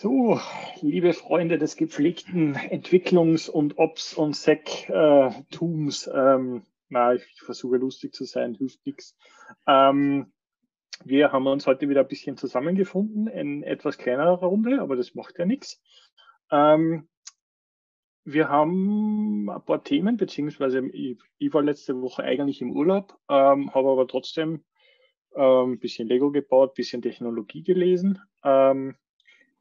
So, liebe Freunde des gepflegten Entwicklungs- und Ops- und Sec-Tums, ähm, na, ich versuche lustig zu sein, hilft nichts. Ähm, wir haben uns heute wieder ein bisschen zusammengefunden in etwas kleinerer Runde, aber das macht ja nichts. Ähm, wir haben ein paar Themen, beziehungsweise ich, ich war letzte Woche eigentlich im Urlaub, ähm, habe aber trotzdem ein ähm, bisschen Lego gebaut, bisschen Technologie gelesen. Ähm,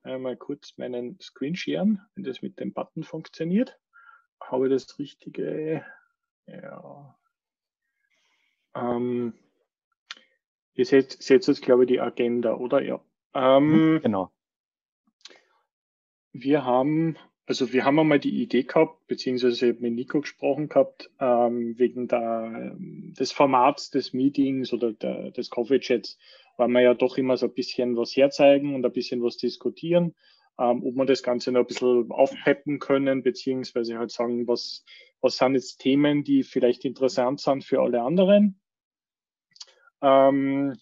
einmal kurz meinen Screen sharen, wenn das mit dem Button funktioniert. Habe das richtige, ja. Ähm, ihr seht, seht jetzt, glaube ich, die Agenda, oder? Ja. Ähm, mhm, genau. Wir haben, also wir haben einmal die Idee gehabt, beziehungsweise mit Nico gesprochen gehabt, ähm, wegen der, des Formats des Meetings oder der, des Coffee Chats, weil wir ja doch immer so ein bisschen was herzeigen und ein bisschen was diskutieren, ähm, ob wir das Ganze noch ein bisschen aufpeppen können, beziehungsweise halt sagen, was, was sind jetzt Themen, die vielleicht interessant sind für alle anderen. Ähm,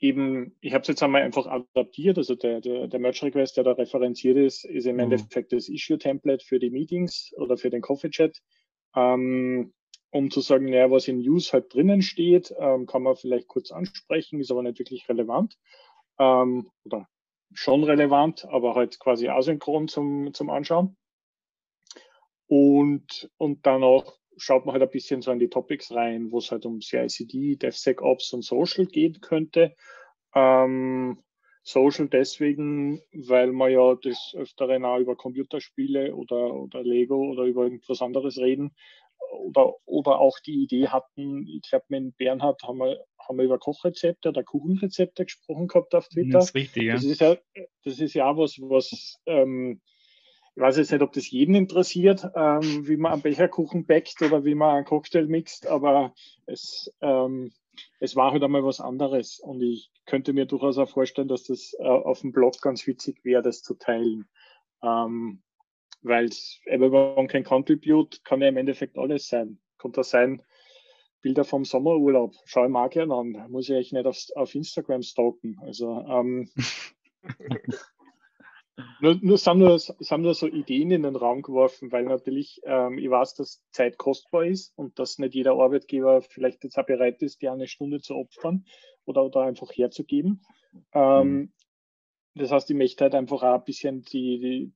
eben, ich habe es jetzt einmal einfach adaptiert, also der, der, der Merge-Request, der da referenziert ist, ist im mhm. Endeffekt das Issue-Template für die Meetings oder für den Coffee-Chat. Ähm, um zu sagen, naja, was in News halt drinnen steht, ähm, kann man vielleicht kurz ansprechen, ist aber nicht wirklich relevant. Ähm, oder schon relevant, aber halt quasi asynchron zum, zum Anschauen. Und, und dann auch schaut man halt ein bisschen so in die Topics rein, wo es halt um CICD, DevSecOps und Social gehen könnte. Ähm, Social deswegen, weil man ja des Öfteren auch über Computerspiele oder, oder Lego oder über irgendwas anderes reden oder, oder auch die Idee hatten, ich glaube, mit Bernhard haben wir, haben wir über Kochrezepte oder Kuchenrezepte gesprochen gehabt auf Twitter. Das ist richtig, ja. Das ist ja, das ist ja was, was ähm, ich weiß jetzt nicht, ob das jeden interessiert, ähm, wie man einen Becherkuchen backt oder wie man einen Cocktail mixt, aber es, ähm, es war halt einmal was anderes und ich könnte mir durchaus auch vorstellen, dass das äh, auf dem Blog ganz witzig wäre, das zu teilen. Ähm, weil Everyone Can Contribute kann ja im Endeffekt alles sein. Kann das sein, Bilder vom Sommerurlaub, schaue ich mal gerne an, muss ich euch nicht auf, auf Instagram stalken. Also ähm, nur, nur, sind nur, sind nur so Ideen in den Raum geworfen, weil natürlich ähm, ich weiß, dass Zeit kostbar ist und dass nicht jeder Arbeitgeber vielleicht jetzt auch bereit ist, die eine Stunde zu opfern oder, oder einfach herzugeben. Ähm, mhm. Das heißt, ich möchte halt einfach auch ein bisschen die, die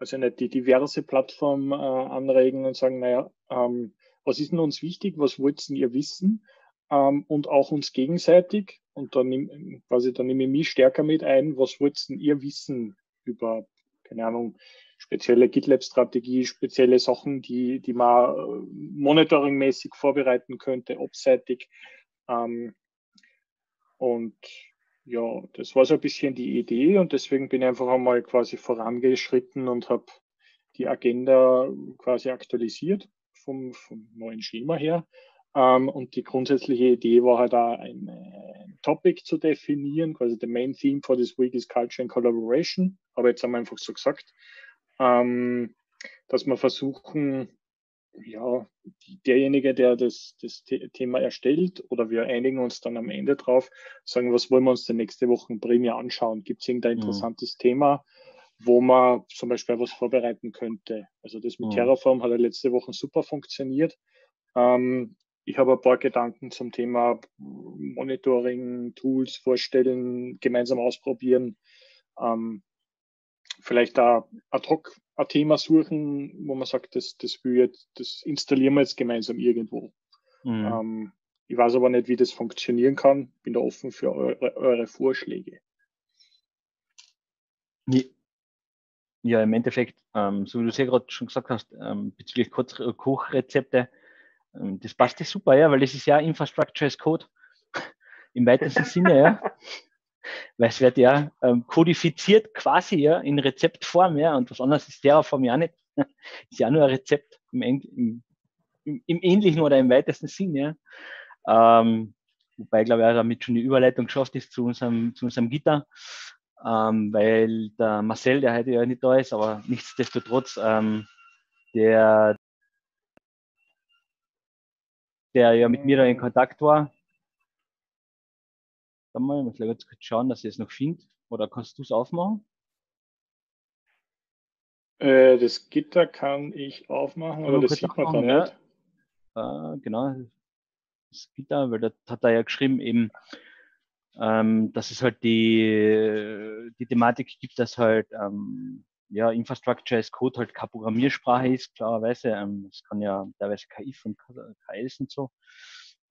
also nicht die diverse Plattform äh, anregen und sagen, naja, ähm, was ist denn uns wichtig, was wollt ihr wissen? Ähm, und auch uns gegenseitig. Und dann nimm, quasi, dann nehme ich mich stärker mit ein, was wollt ihr wissen über, keine Ahnung, spezielle GitLab-Strategie, spezielle Sachen, die, die man äh, monitoringmäßig vorbereiten könnte, obseitig. Ähm, und ja, das war so ein bisschen die Idee und deswegen bin ich einfach einmal quasi vorangeschritten und habe die Agenda quasi aktualisiert vom, vom neuen Schema her. Ähm, und die grundsätzliche Idee war halt da ein, ein, Topic zu definieren, quasi the main theme for this week is Culture and Collaboration. Aber jetzt haben wir einfach so gesagt, ähm, dass wir versuchen, ja, derjenige, der das, das Thema erstellt, oder wir einigen uns dann am Ende drauf, sagen, was wollen wir uns denn nächste Woche primär anschauen? Gibt es irgendein mhm. interessantes mhm. Thema, wo man zum Beispiel was vorbereiten könnte? Also das mit mhm. Terraform hat ja letzte Woche super funktioniert. Ähm, ich habe ein paar Gedanken zum Thema Monitoring, Tools vorstellen, gemeinsam ausprobieren. Ähm, vielleicht da ad hoc ein Thema suchen, wo man sagt, das, das, will jetzt, das installieren wir jetzt gemeinsam irgendwo. Mhm. Ähm, ich weiß aber nicht, wie das funktionieren kann. Bin da offen für eure, eure Vorschläge. Ja, im Endeffekt, ähm, so wie du es ja gerade schon gesagt hast, ähm, bezüglich Kochrezepte, ähm, das passt ja super, ja, weil das ist ja Infrastructure as Code im weitesten Sinne, ja. weil es wird ja ähm, kodifiziert quasi ja in Rezeptform, ja, und was anderes ist Terraform ja nicht. ist ja nur ein Rezept im, im, im, im ähnlichen oder im weitesten Sinn, ja. Ähm, wobei, glaube ich, auch damit schon die Überleitung geschafft ist zu unserem, zu unserem Gitter, ähm, weil der Marcel, der heute ja nicht da ist, aber nichtsdestotrotz, ähm, der, der ja mit mir da in Kontakt war, Warte mal, kurz schauen, dass ich es noch finde. Oder kannst du es aufmachen? Äh, das Gitter kann ich aufmachen, aber das sieht man da nicht. Äh, genau, das Gitter, weil das hat er ja geschrieben, eben, ähm, dass es halt die, die Thematik gibt, dass halt ähm, ja, Infrastructure as Code halt keine Programmiersprache ist, klarerweise. Ähm, es kann ja teilweise KI und KLs und so.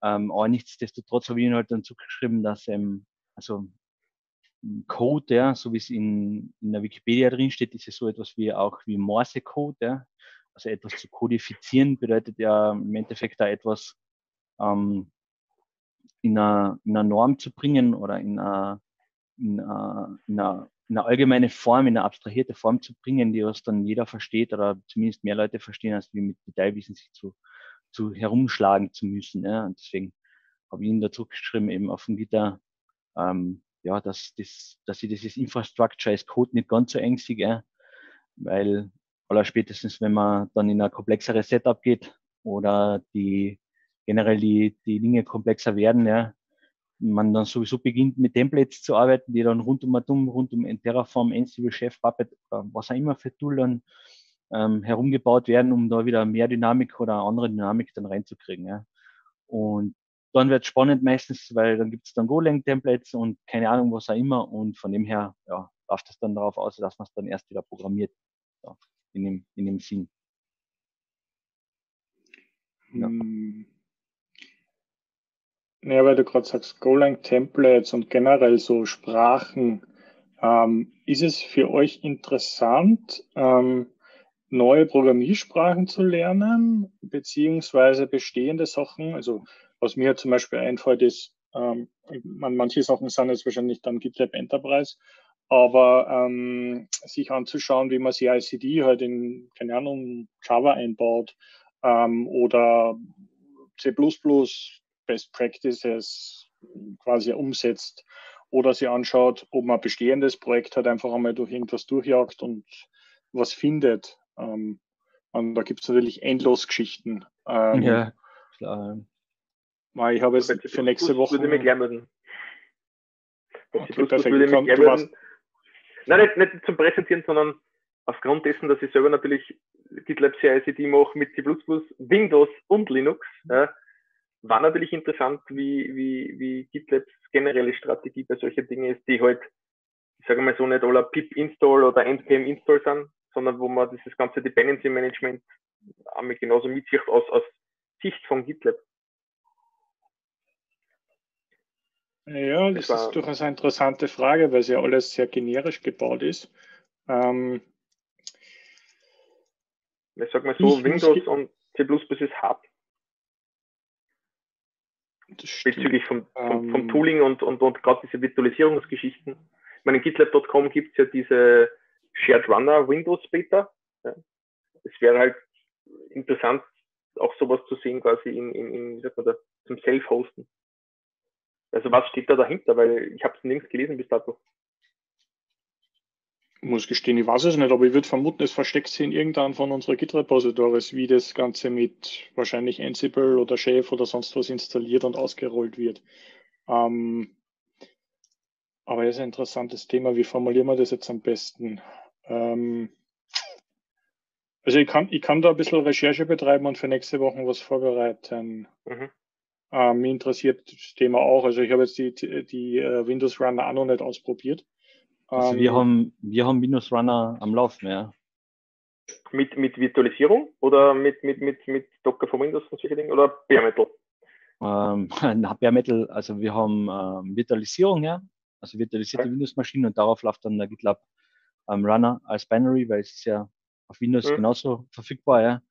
Ähm, aber nichtsdestotrotz habe ich ihnen halt dann zugeschrieben, dass ähm, also Code, ja, so wie es in, in der Wikipedia drin steht, ist es so etwas wie auch wie Morse-Code, ja. Also etwas zu kodifizieren bedeutet ja im Endeffekt da etwas ähm, in, einer, in einer Norm zu bringen oder in einer, in einer allgemeine Form, in eine abstrahierte Form zu bringen, die was dann jeder versteht oder zumindest mehr Leute verstehen, als wie mit Detailwissen sich zu, zu herumschlagen zu müssen. Ja. Und deswegen habe ich ihn dazu geschrieben, eben auf dem Gitter, ähm, ja, dass, das, dass ich dieses Infrastructure als Code nicht ganz so eng sehe, ja, weil aller spätestens, wenn man dann in ein komplexeres Setup geht oder die generell die, die Dinge komplexer werden, ja, man dann sowieso beginnt mit Templates zu arbeiten, die dann rund um Atom, rund um Terraform, Ansible, Chef, Puppet, was auch immer für Tool dann ähm, herumgebaut werden, um da wieder mehr Dynamik oder andere Dynamik dann reinzukriegen. Ja. Und dann wird spannend meistens, weil dann gibt es dann Golang-Templates und keine Ahnung, was auch immer. Und von dem her ja, läuft es dann darauf aus, dass man es dann erst wieder programmiert. Ja, in, dem, in dem Sinn. Ja. Hm. Ja, weil du gerade sagst, Golang-Templates und generell so Sprachen. Ähm, ist es für euch interessant, ähm, neue Programmiersprachen zu lernen, beziehungsweise bestehende Sachen? Also was mir zum Beispiel einfällt, ist, ähm, man, manche Sachen sind jetzt wahrscheinlich dann GitLab Enterprise, aber ähm, sich anzuschauen, wie man CI/CD halt in, keine Ahnung, Java einbaut ähm, oder C++ Best Practices quasi umsetzt oder sie anschaut, ob man bestehendes Projekt hat, einfach einmal durch irgendwas durchjagt und was findet. Ähm, und da gibt es natürlich endlos Geschichten. Ähm, ja, klar. Weil ich habe jetzt für nächste Woche. Würde mich gleich melden. Okay, perfekt. Würde mich gleich Nein, nicht, nicht zum Präsentieren, sondern aufgrund dessen, dass ich selber natürlich GitLab CI/CD mache mit C++, Windows und Linux, ja, war natürlich interessant, wie, wie, wie GitLabs generelle Strategie bei solchen Dingen ist, die halt, ich sage mal so, nicht aller pip-install oder npm-install sind, sondern wo man dieses ganze Dependency Management einmal genauso mitsieht aus, aus Sicht von GitLab. Ja, das, das ist durchaus eine interessante Frage, weil es ja alles sehr generisch gebaut ist. Ähm, ich sag mal so, Windows und C++ ist hart. Bezüglich vom, vom, vom, ähm. Tooling und, und, und gerade diese Virtualisierungsgeschichten. Ich meine, in GitLab.com gibt es ja diese Shared Runner Windows Beta. Ja. Es wäre halt interessant, auch sowas zu sehen, quasi in, in, in wie sagt man da, zum Self-Hosten. Also was steht da dahinter? Weil ich habe es nirgends gelesen bis dato. Ich muss gestehen, ich weiß es nicht, aber ich würde vermuten, es versteckt sich in irgendeinem von unseren Git-Repositories, wie das Ganze mit wahrscheinlich Ansible oder Chef oder sonst was installiert und ausgerollt wird. Ähm, aber das ist ein interessantes Thema. Wie formulieren wir das jetzt am besten? Ähm, also ich kann, ich kann da ein bisschen Recherche betreiben und für nächste Woche was vorbereiten. Mhm. Äh, mich interessiert das Thema auch. Also ich habe jetzt die, die uh, Windows Runner auch noch nicht ausprobiert. Also wir, ähm, haben, wir haben Windows Runner am Laufen, ja. Mit, mit Virtualisierung oder mit, mit, mit, mit Docker von Windows und solche Dinge oder Bare Metal? Ähm, na, Bare Metal, also wir haben ähm, Virtualisierung, ja. Also virtualisierte okay. Windows-Maschinen und darauf läuft dann der GitLab ähm, Runner als Binary, weil es ist ja auf Windows mhm. genauso verfügbar, ja.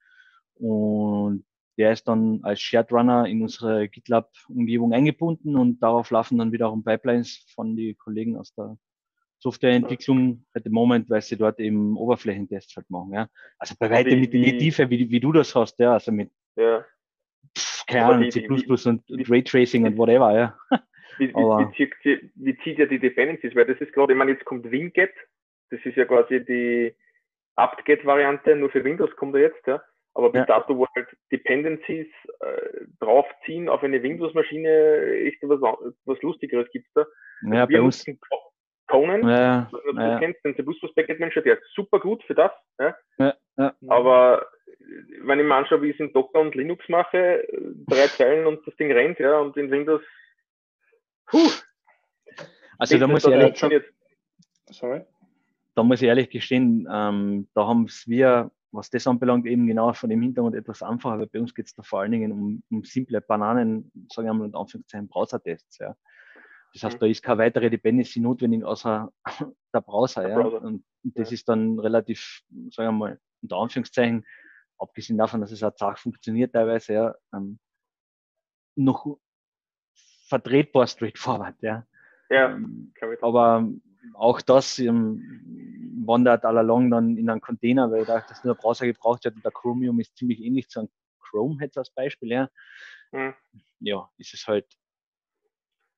Und der ist dann als Shared Runner in unsere GitLab-Umgebung eingebunden und darauf laufen dann wiederum Pipelines von den Kollegen aus der Softwareentwicklung at the moment, weil sie dort eben Oberflächentests halt machen. Ja. Also bei weitem nicht in die Tiefe, wie, wie du das hast, ja, also mit ja. Pff, keine Ahnung, C++ und Raytracing und whatever, ja. Wie, wie, zieht, wie, zieht ja die Dependencies? Weil das ist gerade, ich meine, jetzt kommt Winget, das ist ja quasi die apt-get-Variante, nur für Windows kommt er jetzt, ja. Aber bis ja. dato, wo halt Dependencies äh, draufziehen auf eine Windows-Maschine, echt was, was Lustigeres gibt's da. Ja, bei uns, Conan, ja, was du ja. kennst, den C++ Package Manager, der ist super gut für das. Ja? Ja, ja. Aber wenn ich mir anschaue, wie ich es in Docker und Linux mache, drei Zeilen und das Ding rennt, ja, und in Windows, puh. Also da muss ich ehrlich, schon, Sorry. Da muss ich ehrlich gestehen, ähm, da haben es wir, was das anbelangt, eben genau von dem Hintergrund etwas einfacher, weil bei uns geht es da vor allen Dingen um, um simple Bananen, sagen wir mal in Anführungszeichen, Browser-Tests. Ja. Das heißt, Mhm. da ist keine weitere Dependency notwendig, außer der Browser. Der ja. Browser. Und, das Ja. ist dann relativ, sagen wir mal, unter Anführungszeichen, abgesehen davon, dass es auch zart funktioniert teilweise, ja, ähm, noch vertretbar straightforward. Ja. Ja, Ähm, aber auch das ähm, wandert all along dann in einen Container, weil da das nur ein Browser gebraucht wird und der Chromium ist ziemlich ähnlich zu einem Chrome jetzt als Beispiel, ja. Mhm. Ja, ist es halt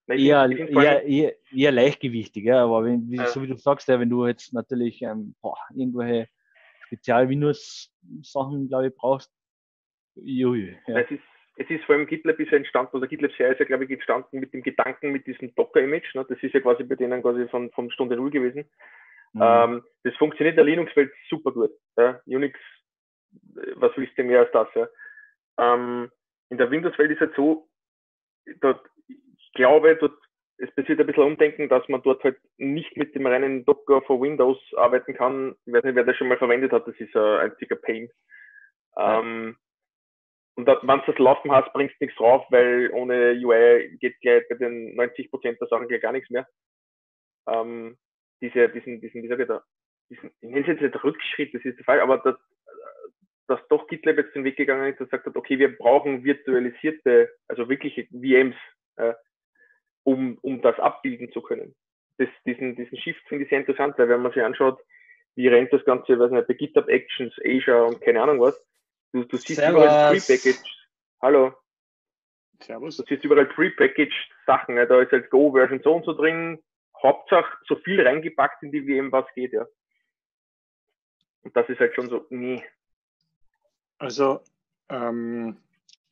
eher, eher, eher, eher leichtgewichtig, ja. Aber wenn, wie, Ja. so wie du sagst, ja, wenn du jetzt natürlich ähm, boah, irgendwelche Spezial-Windows-Sachen, glaube ich, brauchst, jui, ja. Es ist, es ist vor allem GitLab ist ja entstanden, oder GitLab CI ist ja, glaube ich, entstanden mit dem Gedanken, mit diesem Docker-Image. Ne? Das ist ja quasi bei denen quasi von, von Stunde Null gewesen. Mhm. Ähm, das funktioniert in der Linux-Welt super gut. Ja? Unix, äh, was willst du mehr als das? Ja? Ähm, in der Windows-Welt ist halt so, dort, ich glaube, dort, es passiert ein bisschen Umdenken, dass man dort halt nicht mit dem reinen Docker für Windows arbeiten kann. Ich weiß nicht, wer das schon mal verwendet hat, das ist ein einziger Pain. Ähm, und wenn du das laufen hast, bringst du nichts drauf, weil ohne UI geht gleich bei den 90 Prozent der Sachen gleich gar nichts mehr. Ähm, diese, diesen, diesen, wie sage ich da, diesen, ich nenne es jetzt nicht Rückschritt, das ist der Fall, aber dass, dass doch GitLab jetzt den Weg gegangen ist und gesagt hat, okay, wir brauchen virtualisierte, also wirkliche VMs, äh, um, um das abbilden zu können. Das, diesen, diesen Shift finde ich sehr interessant, weil wenn man sich anschaut, wie rennt das Ganze, weiß nicht, bei GitHub Actions, Asia und keine Ahnung was, du, du siehst Servus. überall Prepackaged, hallo, Servus. du siehst überall Prepackaged Sachen, ja, da ist jetzt Go-Version so und so drin, Hauptsache so viel reingepackt in die VM, was geht, ja. Und das ist halt schon so, nee. Also, ähm,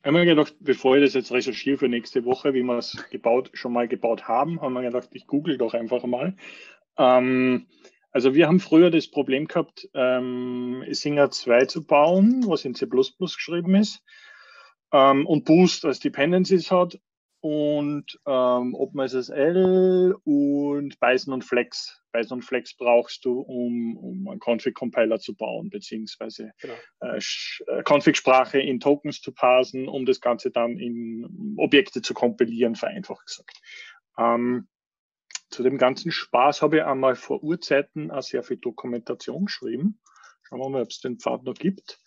haben wir gedacht, bevor ich das jetzt recherchiere für nächste Woche, wie wir es gebaut, schon mal gebaut haben, haben wir gedacht, ich google doch einfach mal. Ähm, also wir haben früher das Problem gehabt, ähm, Singer 2 zu bauen, was in C geschrieben ist, ähm, und Boost als Dependencies hat und ähm, OpenSSL und Bison und Flex. Bison und Flex brauchst du, um, um einen Config-Compiler zu bauen, beziehungsweise Genau. äh, äh, Config-Sprache in Tokens zu parsen, um das Ganze dann in Objekte zu kompilieren, vereinfacht gesagt. Ähm, zu dem ganzen Spaß habe ich einmal vor Urzeiten auch sehr viel Dokumentation geschrieben. Schauen wir mal, ob es den Pfad noch gibt.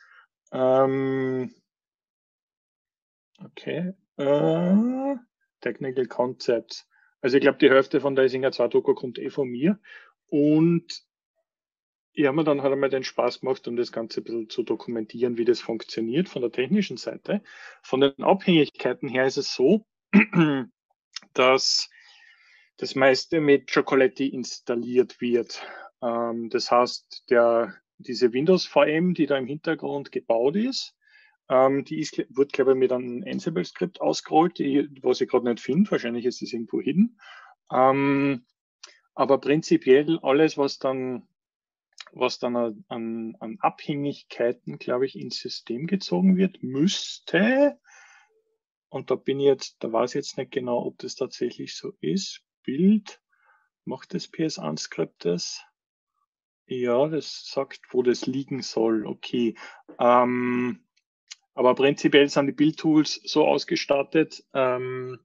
Ähm, okay. Äh, Technical Concepts. Also ich glaube, die Hälfte von der Isinger 2 Doku kommt eh von mir. Und ich habe mir dann halt einmal den Spaß gemacht, um das Ganze ein bisschen zu dokumentieren, wie das funktioniert von der technischen Seite. Von den Abhängigkeiten her ist es so, dass das meiste mit Chocolatey installiert wird. Ähm, das heißt, der, diese Windows VM, die da im Hintergrund gebaut ist, ähm, die ist, wird, glaube ich, mit einem Ansible-Skript ausgerollt, die, was ich gerade nicht finde. Wahrscheinlich ist es irgendwo hin. Ähm, aber prinzipiell alles, was dann, was dann an, an Abhängigkeiten, glaube ich, ins System gezogen wird, müsste, und da bin ich jetzt, da weiß ich jetzt nicht genau, ob das tatsächlich so ist. Bild, macht das PS1-Skript das? Ja, das sagt, wo das liegen soll. Okay. Ähm, aber prinzipiell sind die Bildtools so ausgestattet, ähm,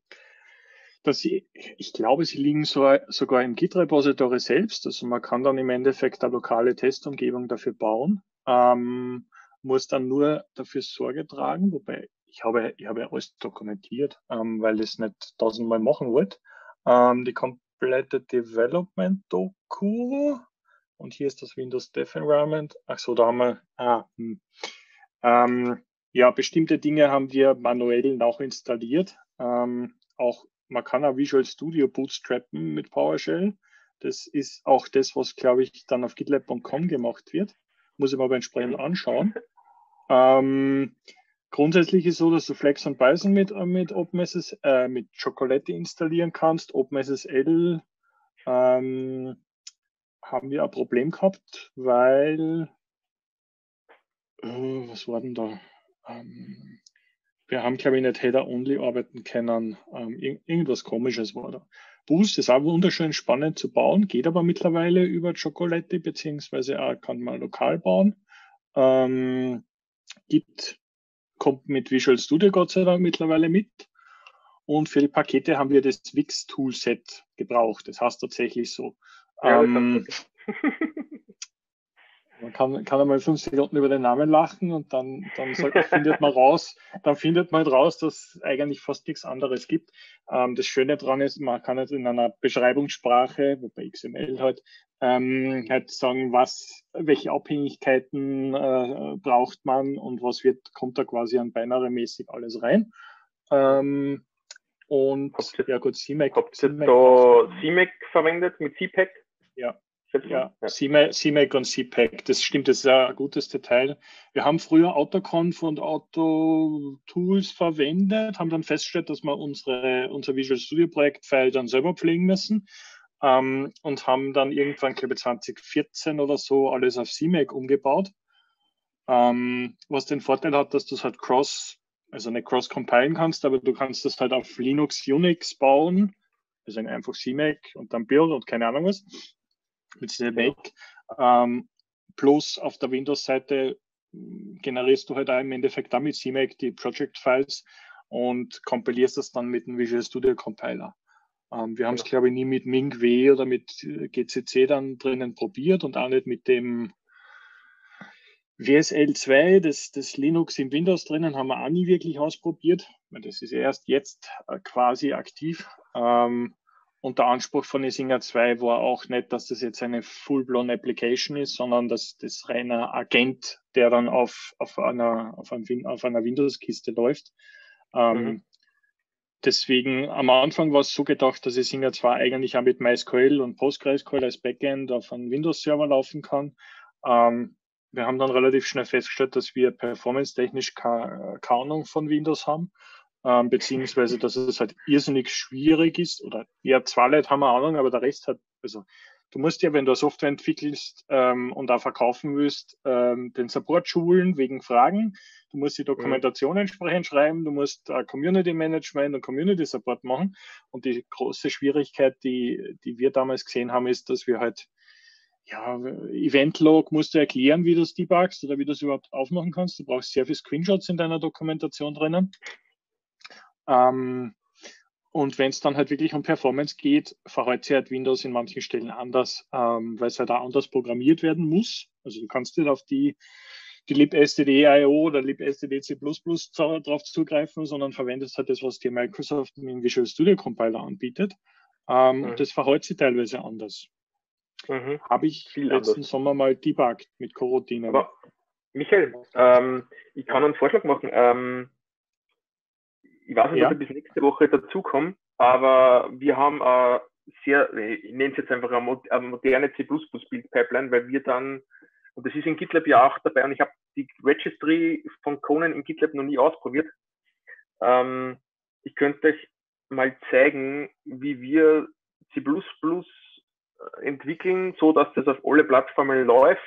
dass sie, ich glaube, sie liegen so, sogar im Git-Repository selbst. Also man kann dann im Endeffekt eine lokale Testumgebung dafür bauen, ähm, muss dann nur dafür Sorge tragen, wobei ich habe, ich habe alles dokumentiert, ähm, weil ich es nicht tausendmal machen wollte. Ähm, die komplette Development-Doku und hier ist das Windows Dev Environment. Ach so, da haben wir, ah, hm. ähm, ja, bestimmte Dinge haben wir manuell nachinstalliert. Ähm, auch man kann auch Visual Studio bootstrappen mit PowerShell. Das ist auch das, was, glaube ich, dann auf gitlab.com gemacht wird. Muss ich mir aber entsprechend anschauen. Ähm, grundsätzlich ist es so, dass du Flex und Bison mit, äh, mit OpenSS, äh, mit Chocolate installieren kannst. OpenSSL ähm, haben wir ein Problem gehabt, weil, äh, was war denn da? Ähm, wir haben, glaube ich, nicht Header-Only arbeiten können. Ähm, irgendwas Komisches war da. Boost ist auch wunderschön spannend zu bauen, geht aber mittlerweile über Chocolate, beziehungsweise auch kann man lokal bauen. Ähm, gibt, kommt mit Visual Studio Gott sei Dank mittlerweile mit. Und für die Pakete haben wir das Wix Toolset gebraucht. Das heißt tatsächlich so. Ja, ähm, Man kann, kann einmal fünf Sekunden über den Namen lachen und dann, dann findet man raus, dann findet man raus, dass es eigentlich fast nichts anderes gibt. Ähm, das Schöne daran ist, man kann jetzt in einer Beschreibungssprache, wobei XML halt, ähm, halt sagen, was, welche Abhängigkeiten äh, braucht man und was wird, kommt da quasi an binary-mäßig alles rein. Ähm, und ja gut, CMAC. Habt ihr da CMAC verwendet mit CPAC? Ja, ja, CMAC und CPAC, das stimmt, das ist ein gutes Detail. Wir haben früher AutoConf und AutoTools verwendet, haben dann festgestellt, dass wir unsere, unser Visual Studio Projektfile dann selber pflegen müssen ähm, und haben dann irgendwann, glaube ich, 2014 oder so alles auf CMAC umgebaut. Ähm, was den Vorteil hat, dass du es halt cross, also nicht cross compilen kannst, aber du kannst das halt auf Linux, Unix bauen, also einfach CMAC und dann Build und keine Ahnung was mit Make. Ähm, plus auf der Windows-Seite hm, generierst du halt auch im Endeffekt damit CMake die Project-Files und kompilierst das dann mit dem Visual Studio Compiler. Ähm, wir haben es, ja. glaube ich, nie mit MingW oder mit äh, GCC dann drinnen probiert und auch nicht mit dem WSL 2, das, das Linux im Windows drinnen, haben wir auch nie wirklich ausprobiert. Das ist erst jetzt äh, quasi aktiv. Ähm, und der Anspruch von Isinger 2 war auch nicht, dass das jetzt eine full-blown Application ist, sondern dass das reiner Agent, der dann auf, auf einer, auf, einem, auf einer Windows-Kiste läuft. Ähm, mhm. Deswegen am Anfang war es so gedacht, dass Isinger 2 eigentlich auch mit MySQL und PostgreSQL als Backend auf einem Windows-Server laufen kann. Ähm, wir haben dann relativ schnell festgestellt, dass wir performance-technisch keine, Ahnung von Windows haben ähm, beziehungsweise dass es halt irrsinnig schwierig ist oder ja, zwei Leute haben eine Ahnung, aber der Rest hat, also du musst ja, wenn du Software entwickelst ähm, und auch verkaufen willst, ähm, den Support schulen wegen Fragen. Du musst die Dokumentation mhm. entsprechend schreiben, du musst äh, Community Management und Community Support machen. Und die große Schwierigkeit, die, die wir damals gesehen haben, ist, dass wir halt ja, Event-Log musst du erklären, wie du es debugst oder wie du es überhaupt aufmachen kannst. Du brauchst sehr viele Screenshots in deiner Dokumentation drinnen. Ähm, und wenn es dann halt wirklich um Performance geht, verhält sich halt Windows in manchen Stellen anders, ähm, weil es halt da anders programmiert werden muss. Also du kannst nicht auf die, die libstd.io oder libstd.c++ drauf zugreifen, sondern verwendest halt das, was dir Microsoft im Visual Studio Compiler anbietet. Ähm, mhm. Und das verhält sich teilweise anders. Mhm. Habe ich Viel letzten anders. Sommer mal debuggt mit Coroutine. Michael, ähm, ich kann einen Vorschlag machen. Ich weiß nicht, ja. ob ich bis nächste Woche dazukomme, aber wir haben äh, sehr, ich nenne es jetzt einfach eine, moderne C++-Build-Pipeline, weil wir dann, und das ist in GitLab ja auch dabei, und ich habe die Registry von Conan in GitLab noch nie ausprobiert. Ähm, ich könnte euch mal zeigen, wie wir C++ entwickeln, so dass das auf alle Plattformen läuft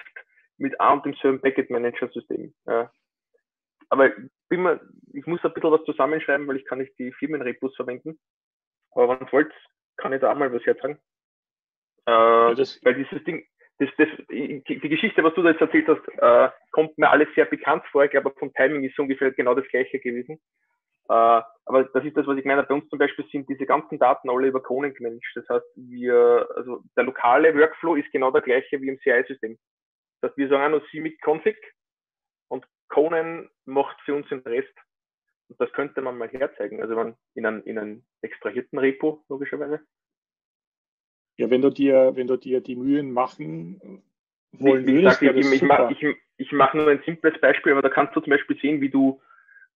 mit einem und demselben Packet Manager System. Ja aber bin mir, ich muss ein bisschen was zusammenschreiben, weil ich kann nicht die Firmenrepos verwenden. Aber wenn ihr wollt, kann ich da auch mal was herzagen. Äh, ja, weil dieses Ding, das, das, die, Geschichte, was du da jetzt erzählt hast, äh, kommt mir alles sehr bekannt vor. Ich glaube, vom Timing ist ungefähr genau das gleiche gewesen. Äh, aber das ist das, was ich meine. Bei uns zum Beispiel sind diese ganzen Daten alle über Conan gemanagt. Das heißt, wir, also der lokale Workflow ist genau der gleiche wie im CI-System. Das heißt, wir sagen auch noch CMIC Config und Conan macht für uns den Rest. Und das könnte man mal herzeigen. Also man in einem, in einem extrahierten Repo, logischerweise. Ja, wenn du dir, wenn du dir die Mühen machen wollen wie, würdest, ich, ich, ich mache ich, ich mach nur ein simples Beispiel, aber da kannst du zum Beispiel sehen, wie du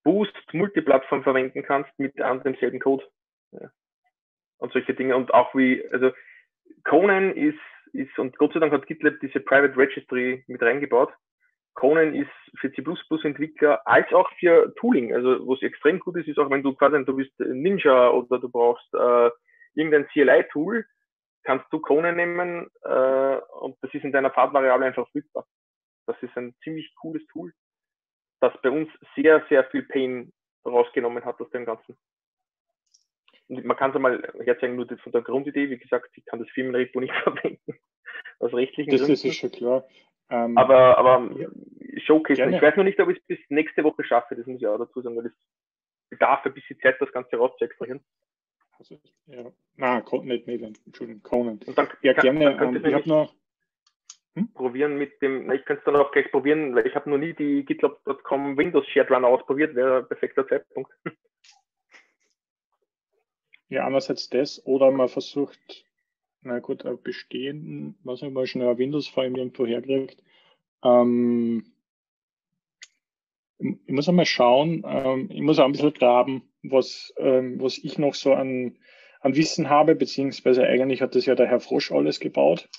Boost Multiplattform verwenden kannst mit anderem selben Code. Ja. Und solche Dinge. Und auch wie, also Conan ist, ist, und Gott sei Dank hat GitLab diese Private Registry mit reingebaut. Conan ist für C++-Entwickler als auch für Tooling. Also was extrem gut ist, ist auch wenn du quasi, du bist Ninja oder du brauchst äh, irgendein CLI-Tool, kannst du Konen nehmen äh, und das ist in deiner Fahrtvariable einfach verfügbar. Das ist ein ziemlich cooles Tool, das bei uns sehr, sehr viel Pain rausgenommen hat aus dem Ganzen. Und man kann es einmal herzeigen, nur von der Grundidee, wie gesagt, ich kann das Firmenrepo nicht verwenden. Aus rechtlichen das Gründen. Das ist schon klar. Ähm, aber aber ja, Showcase, gerne. ich weiß noch nicht, ob ich es bis nächste Woche schaffe, das muss ich auch dazu sagen, weil das bedarf ein bisschen Zeit, das Ganze rauszuextrahieren. Also, ja. Na, nicht Maitland, Entschuldigung, Conan. Und dann, ja, kann, gerne. Dann ähm, ich habe noch hm? probieren mit dem, ich könnte es dann auch gleich probieren, weil ich habe noch nie die GitLab.com Windows Shared Runner ausprobiert, wäre ein perfekter Zeitpunkt. Ja, einerseits das, oder man versucht, na gut, ein bestehenden, was man mal schnell ein Windows-File irgendwo herkriegt. Ähm, ich muss einmal schauen, ähm, ich muss auch ein bisschen graben, was, ähm, was ich noch so an, an Wissen habe, beziehungsweise eigentlich hat das ja der Herr Frosch alles gebaut.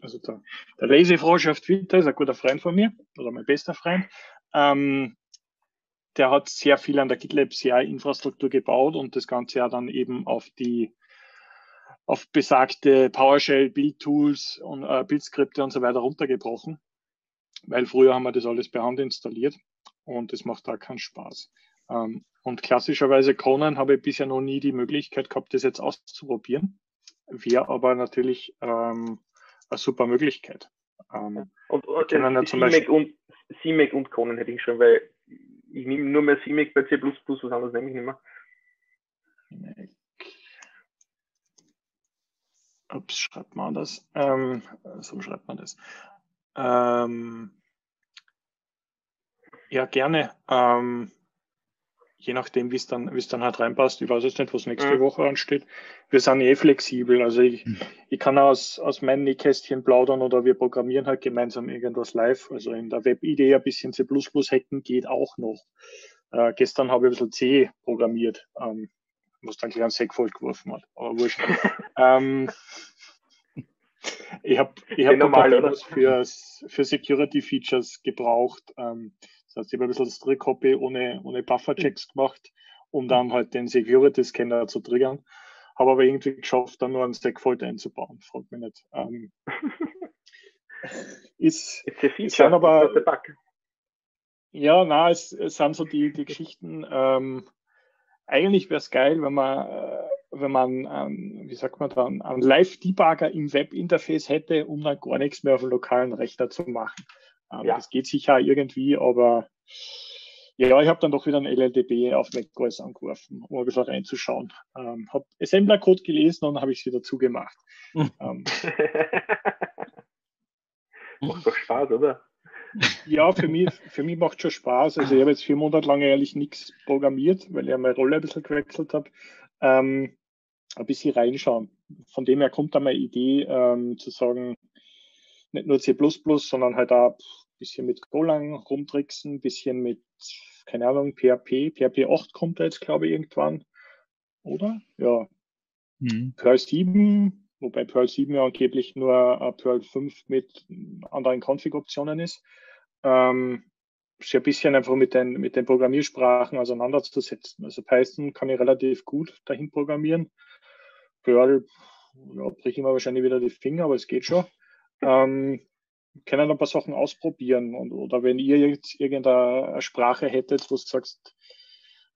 Also der, der Lazy Frosch auf Twitter ist ein guter Freund von mir, oder mein bester Freund. Ähm, der hat sehr viel an der GitLab CI-Infrastruktur gebaut und das Ganze ja dann eben auf die auf besagte PowerShell, Build-Tools und äh, Build-Skripte und so weiter runtergebrochen. Weil früher haben wir das alles per Hand installiert und das macht da keinen Spaß. Ähm, und klassischerweise Conan habe ich bisher noch nie die Möglichkeit gehabt, das jetzt auszuprobieren. Wäre aber natürlich ähm, eine super Möglichkeit. Ähm, und und ja Beispiel und CMake und Conan hätte ich schon, weil ich nehme nur mehr CMake bei C++, was anderes nehme ich nicht mehr. Ups, schreibt man das? Ähm, so schreibt man das. Ähm, ja, gerne. Ähm, je nachdem, wie es dann, wie es dann halt reinpasst. Ich weiß jetzt nicht, was nächste mhm. Woche ansteht. Wir sind eh flexibel. Also ich, mhm. ich kann aus, aus meinem Nähkästchen plaudern oder wir programmieren halt gemeinsam irgendwas live. Also in der Web-Idee ein bisschen C++ hacken geht auch noch. Äh, gestern habe ich ein bisschen C programmiert, ähm, was dann gleich ein Sack vollgeworfen hat. Aber wurscht. ähm, ich habe ich hab normal, für, für Security Features gebraucht. Ähm, das heißt, ich habe ein bisschen das Trick-Copy ohne, ohne Buffer-Checks gemacht, um dann halt den Security-Scanner zu triggern. Habe aber irgendwie geschafft, dann nur einen Stackfold einzubauen. Fragt mich nicht. Ähm, ist, ist sind aber, ja, na, es, es, sind so die, die Geschichten. Ähm, eigentlich wäre es geil, wenn man, äh, wenn man, ähm, wie sagt man dann, einen Live-Debugger im Web-Interface hätte, um dann gar nichts mehr auf dem lokalen Rechner zu machen. Ähm, ja. Das geht sicher irgendwie, aber ja, ich habe dann doch wieder ein LLDB auf macOS angeworfen, um ein bisschen reinzuschauen. Ähm, habe Assembler-Code gelesen und habe ich es wieder zugemacht. ähm, Macht doch Spaß, oder? Ja, für mich, für mich macht schon Spaß. Also ich habe jetzt vier Monate lang ehrlich nichts programmiert, weil ich meine Rolle ein bisschen gewechselt habe. Ähm, ein bisschen reinschauen. Von dem her kommt da meine Idee ähm, zu sagen, nicht nur C++, sondern halt auch ein bisschen mit Golang rumtricksen, ein bisschen mit, keine Ahnung, PHP. PHP 8 kommt da jetzt, glaube ich, irgendwann. Oder? Ja. Mhm. Perl 7, wobei Perl 7 ja angeblich nur äh, Perl 5 mit anderen Config-Optionen ist. Ähm, sich ein bisschen einfach mit den, mit den Programmiersprachen auseinanderzusetzen. Also Python kann ich relativ gut dahin programmieren. Perl, ja, brich ich mir wahrscheinlich wieder die Finger, aber es geht schon ähm, können ein paar Sachen ausprobieren. Und, oder wenn ihr jetzt irgendeine Sprache hättet, wo du sagst,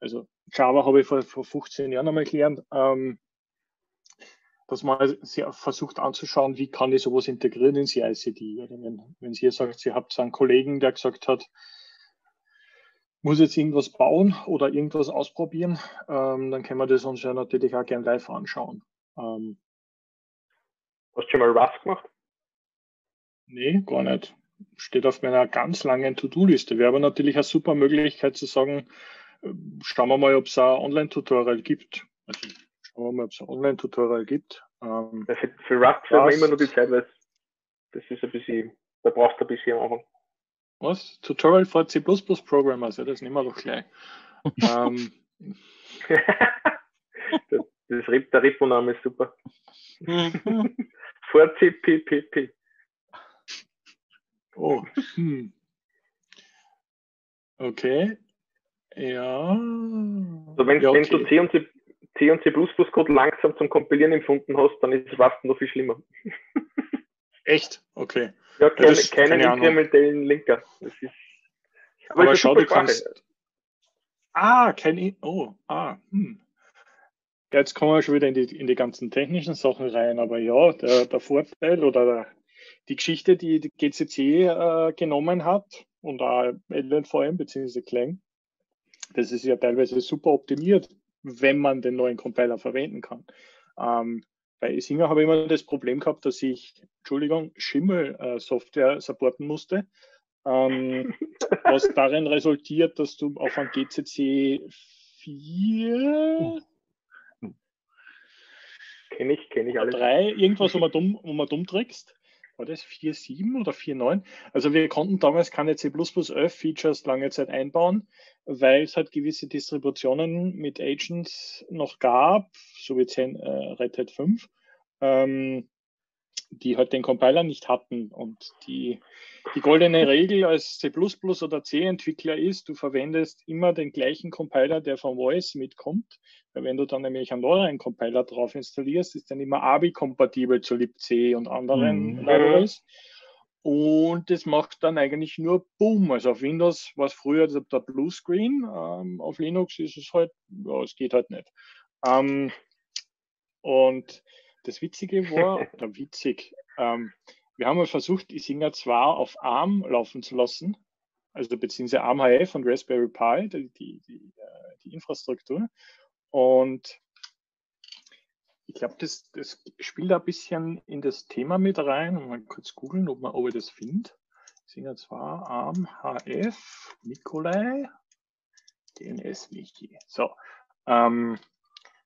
also Java habe ich vor, vor 15 Jahren einmal gelernt, ähm, dass man versucht anzuschauen, wie kann ich sowas integrieren in CICD. Oder wenn, wenn ihr sagt, ihr habt einen Kollegen, der gesagt hat, muss jetzt irgendwas bauen oder irgendwas ausprobieren, ähm, dann können wir das uns ja natürlich auch gerne live anschauen. Ähm, Hast du schon mal Rust gemacht? Nee, gar nicht. Steht auf meiner ganz langen To-Do-Liste. Wäre aber natürlich eine super Möglichkeit zu sagen, äh, schauen wir mal, ob es ein Online-Tutorial gibt. Also schauen wir mal, ob es ein Online-Tutorial gibt. Ähm, für, für Rust fällt mir immer nur die Zeit, weil das ist ein bisschen, da brauchst du ein bisschen am Anfang. Was? Tutorial for C++ Programmers, ja, das nehmen wir doch gleich. ähm, das, das, der Repo-Name ist super. vor CPPP. Oh. Hm. Okay. Ja. Also wenn, ja, okay. wenn du C und C, C und C++-Code langsam zum Kompilieren empfunden hast, dann ist es fast noch viel schlimmer. Echt? Okay. Ja, keine, ja, keinen inkrementellen Linker. Das ist, aber, aber schau, du kannst. Ah, kein. Oh, ah, hm. Jetzt kommen wir schon wieder in die, in die ganzen technischen Sachen rein, aber ja, der, der Vorteil oder der, die Geschichte, die die GCC äh, genommen hat und auch LNVM bzw. Clang, das ist ja teilweise super optimiert, wenn man den neuen Compiler verwenden kann. Ähm, bei Singer habe ich immer das Problem gehabt, dass ich, Entschuldigung, Schimmel-Software äh, supporten musste, ähm, was darin resultiert, dass du auf ein GCC 4 Kenne ich, kenne ich alle. Drei, irgendwas, wo man dumm, wo man dumm trickst. War das 4.7 oder 4.9? Also wir konnten damals keine C++11 Features lange Zeit einbauen, weil es halt gewisse Distributionen mit Agents noch gab, so wie 10, äh, Red Hat 5, ähm, die halt den Compiler nicht hatten. Und die, die goldene Regel als C++ oder C-Entwickler ist, du verwendest immer den gleichen Compiler, der von Voice mitkommt. Weil wenn du dann nämlich einen neuen Compiler drauf installierst, ist dann immer ABI-kompatibel zu libc und anderen mhm. Libraries. Und das macht dann eigentlich nur Boom. Also auf Windows war es früher der Bluescreen. Ähm, auf Linux ist es halt, ja, es geht halt nicht. Ähm, und das Witzige war, oder witzig, ähm, wir haben mal versucht, die Singer zwar auf ARM laufen zu lassen, also beziehungsweise ARM HF und Raspberry Pi, die, die, die, äh, die Infrastruktur. Und ich glaube, das, das spielt ein bisschen in das Thema mit rein. Mal kurz googeln, ob, man, ob ich das finde. Singer zwar ARM HF, Nikolai, DNS Michi. So, ähm,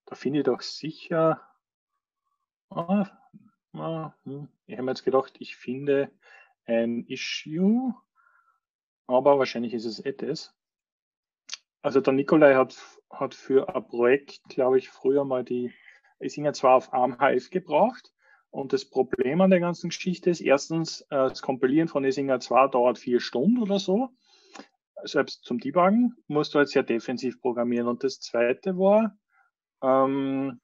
da finde ich doch sicher Ah, ah, hm. Ich habe mir jetzt gedacht, ich finde ein Issue, aber wahrscheinlich ist es etwas. Also der Nikolai hat, hat für ein Projekt, glaube ich, früher mal die Isinger zwar auf ARM-HF gebraucht. Und das Problem an der ganzen Geschichte ist, erstens, äh, das Kompilieren von Isinger 2 dauert vier Stunden oder so. Selbst zum Debuggen musst du halt sehr defensiv programmieren. Und das zweite war, ähm,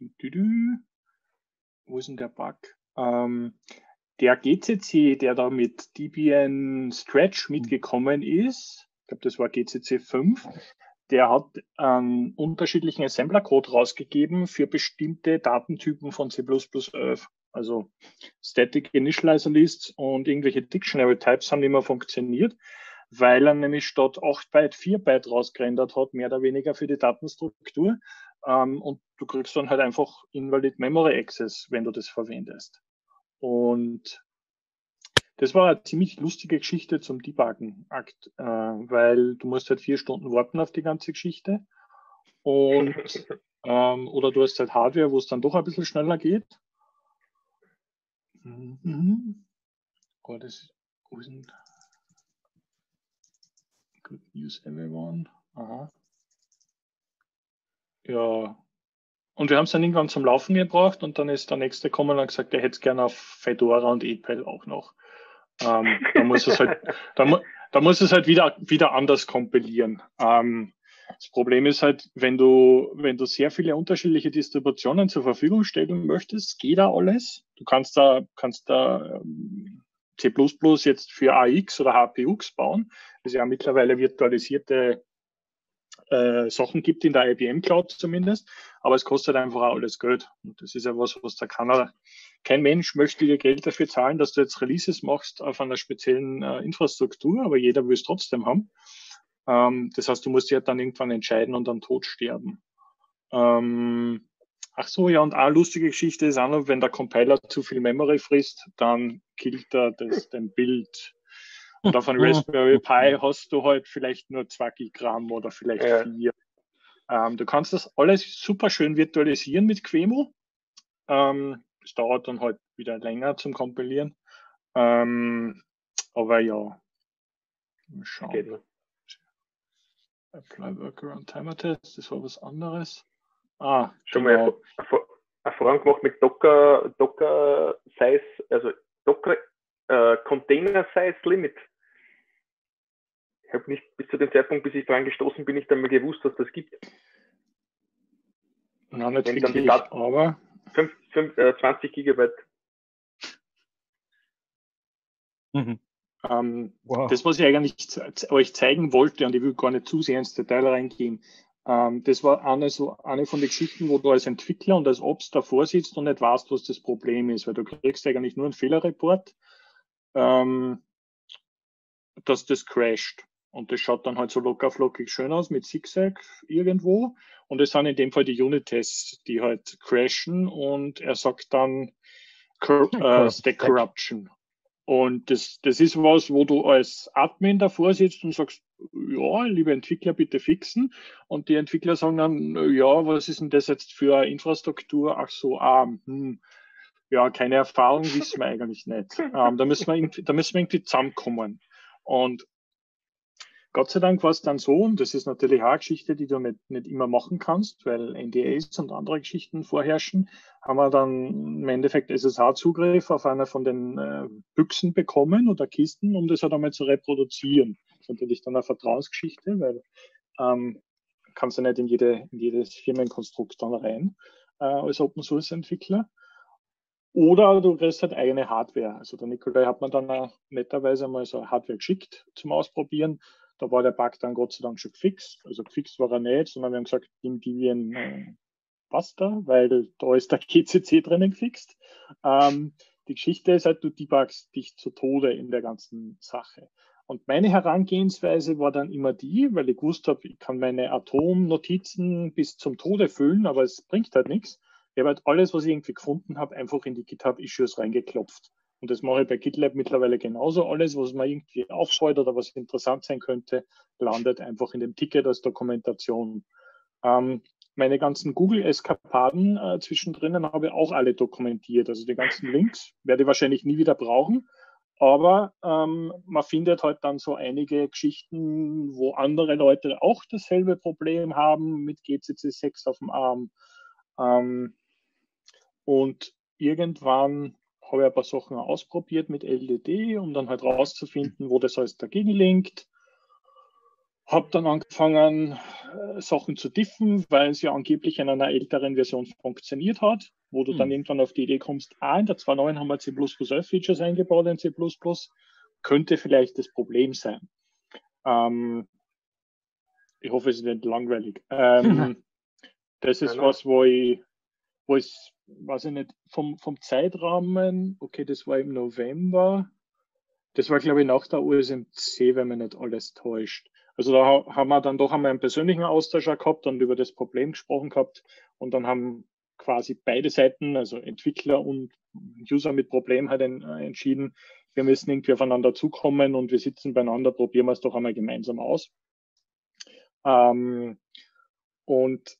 dü -dü, wo ist denn der Bug? Ähm, der GCC, der da mit Debian Stretch hm. mitgekommen ist, ich glaube, das war GCC 5, der hat einen unterschiedlichen Assembler-Code rausgegeben für bestimmte Datentypen von C++11. Also Static Initializer Lists und irgendwelche Dictionary Types haben immer funktioniert, weil er nämlich statt 8 Byte 4 Byte rausgerendert hat, mehr oder weniger für die Datenstruktur. Ähm, und du kriegst dann halt einfach Invalid Memory Access, wenn du das verwendest. Und das war eine ziemlich lustige Geschichte zum Debuggen, Akt, äh, weil du musst halt vier Stunden warten auf die ganze Geschichte. Und ähm, oder du hast halt Hardware, wo es dann doch ein bisschen schneller geht. Mhm. Oh, das ist? Good news everyone. Aha. Ja. Und wir haben es dann irgendwann zum Laufen gebracht und dann ist der nächste gekommen und hat gesagt, er hätte es gerne auf Fedora und EPEL auch noch. Ähm, da muss es halt, da, da, muss es halt wieder, wieder anders kompilieren. Ähm, das Problem ist halt, wenn du, wenn du sehr viele unterschiedliche Distributionen zur Verfügung stellen möchtest, geht da alles. Du kannst da, kannst da ähm, C++ jetzt für AX oder HPUX bauen. Das ist ja mittlerweile virtualisierte äh, Sachen gibt in der IBM Cloud zumindest, aber es kostet einfach auch alles Geld. Und das ist ja was, was da keiner, kein Mensch möchte dir Geld dafür zahlen, dass du jetzt Releases machst auf einer speziellen äh, Infrastruktur, aber jeder will es trotzdem haben. Ähm, das heißt, du musst ja dann irgendwann entscheiden und dann tot sterben. Ähm, ach so, ja, und eine lustige Geschichte ist auch noch, wenn der Compiler zu viel Memory frisst, dann killt er das, den Bild und auf einem Raspberry Pi hast du halt vielleicht nur 2 Gramm oder vielleicht 4. Ja. Ähm, du kannst das alles super schön virtualisieren mit Quemo. Ähm, es dauert dann halt wieder länger zum Kompilieren. Ähm, aber ja, mal schauen. Geht noch. Apply Workaround Timer Test, das war was anderes. Ah, schon genau. mal Erfahrung gemacht mit Docker, Docker Size, also Docker äh, Container Size Limit habe nicht bis zu dem Zeitpunkt, bis ich dran gestoßen bin, nicht einmal gewusst, dass das gibt. Ja, nicht wirklich, aber 5, 5, äh, 20 Gigabyte. Mhm. Ähm, wow. Das, was ich eigentlich euch zeigen wollte, und ich will gar nicht zu sehr ins Detail reingehen, ähm, das war eine, so, eine von den Geschichten, wo du als Entwickler und als Ops davor sitzt und nicht weißt, was das Problem ist, weil du kriegst eigentlich nur einen Fehlerreport, ähm, dass das crasht. Und das schaut dann halt so locker flockig schön aus mit Zigzag irgendwo. Und es sind in dem Fall die Unit-Tests, die halt crashen und er sagt dann äh, Stack Corruption. Und das, das ist was, wo du als Admin davor sitzt und sagst, ja, liebe Entwickler, bitte fixen. Und die Entwickler sagen dann, ja, was ist denn das jetzt für eine Infrastruktur? Ach so, ah, hm, ja, keine Erfahrung, wissen wir eigentlich nicht. Ähm, da, müssen wir da müssen wir irgendwie zusammenkommen. Und Gott sei Dank war es dann so, und das ist natürlich auch eine Geschichte, die du nicht, nicht immer machen kannst, weil NDAs und andere Geschichten vorherrschen, haben wir dann im Endeffekt SSH-Zugriff auf einer von den äh, Büchsen bekommen oder Kisten, um das halt einmal zu reproduzieren. Das ist natürlich dann eine Vertrauensgeschichte, weil ähm, kannst du nicht in, jede, in jedes Firmenkonstrukt dann rein äh, als Open Source Entwickler. Oder du kriegst halt eigene Hardware. Also der Nikolai hat mir dann netterweise mal so Hardware geschickt zum Ausprobieren. Da war der Bug dann Gott sei Dank schon gefixt. Also gefixt war er nicht, sondern wir haben gesagt, nimm Debian äh, Pasta, weil da ist der GCC drinnen gefixt. Ähm, die Geschichte ist halt, du debugst dich zu Tode in der ganzen Sache. Und meine Herangehensweise war dann immer die, weil ich gewusst habe, ich kann meine Atomnotizen bis zum Tode füllen, aber es bringt halt nichts. Ich habe halt alles, was ich irgendwie gefunden habe, einfach in die GitHub-Issues reingeklopft. Und das mache ich bei GitLab mittlerweile genauso. Alles, was mir irgendwie auffällt oder was interessant sein könnte, landet einfach in dem Ticket als Dokumentation. Ähm, meine ganzen Google-Eskapaden äh, zwischendrin habe ich auch alle dokumentiert. Also die ganzen Links werde ich wahrscheinlich nie wieder brauchen. Aber ähm, man findet halt dann so einige Geschichten, wo andere Leute auch dasselbe Problem haben mit GCC 6 auf dem Arm. Ähm, und irgendwann habe ich ein paar Sachen ausprobiert mit LDD, um dann halt rauszufinden, wo das alles dagegen linkt. Habe dann angefangen, äh, Sachen zu diffen, weil es ja angeblich in einer älteren Version funktioniert hat, wo du hm. dann irgendwann auf die Idee kommst, ah, in der 2.9 haben wir C++11 Features eingebaut in C++, könnte vielleicht das Problem sein. Ähm, ich hoffe, es ist nicht langweilig. Ähm, das ist was, wo ich, wo ich weiß ich nicht, vom, vom Zeitrahmen, okay, das war im November. Das war, glaube ich, nach der USMC, wenn man nicht alles täuscht. Also da haben wir dann doch einmal einen persönlichen Austausch gehabt und über das Problem gesprochen gehabt. Und dann haben quasi beide Seiten, also Entwickler und User mit Problem halt entschieden, wir müssen irgendwie aufeinander zukommen und wir sitzen beieinander, probieren wir es doch einmal gemeinsam aus. Ähm, und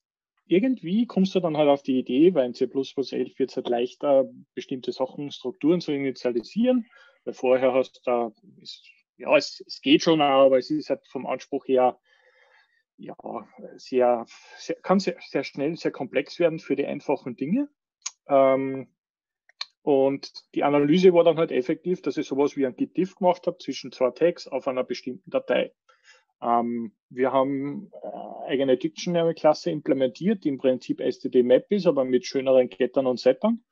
irgendwie kommst du dann halt auf die Idee, weil in C++ 11 wird es halt leichter, bestimmte Sachen, Strukturen zu initialisieren. Weil vorher hast du, ist, ja, es, es geht schon, aber es ist halt vom Anspruch her, ja, sehr, sehr kann sehr, sehr schnell, sehr komplex werden für die einfachen Dinge. Ähm, und die Analyse war dann halt effektiv, dass ich sowas wie ein Git-Diff gemacht habe zwischen zwei Tags auf einer bestimmten Datei. Ähm, wir haben äh, eigene Dictionary-Klasse implementiert, die im Prinzip STD-Map ist, aber mit schöneren Gettern und Settern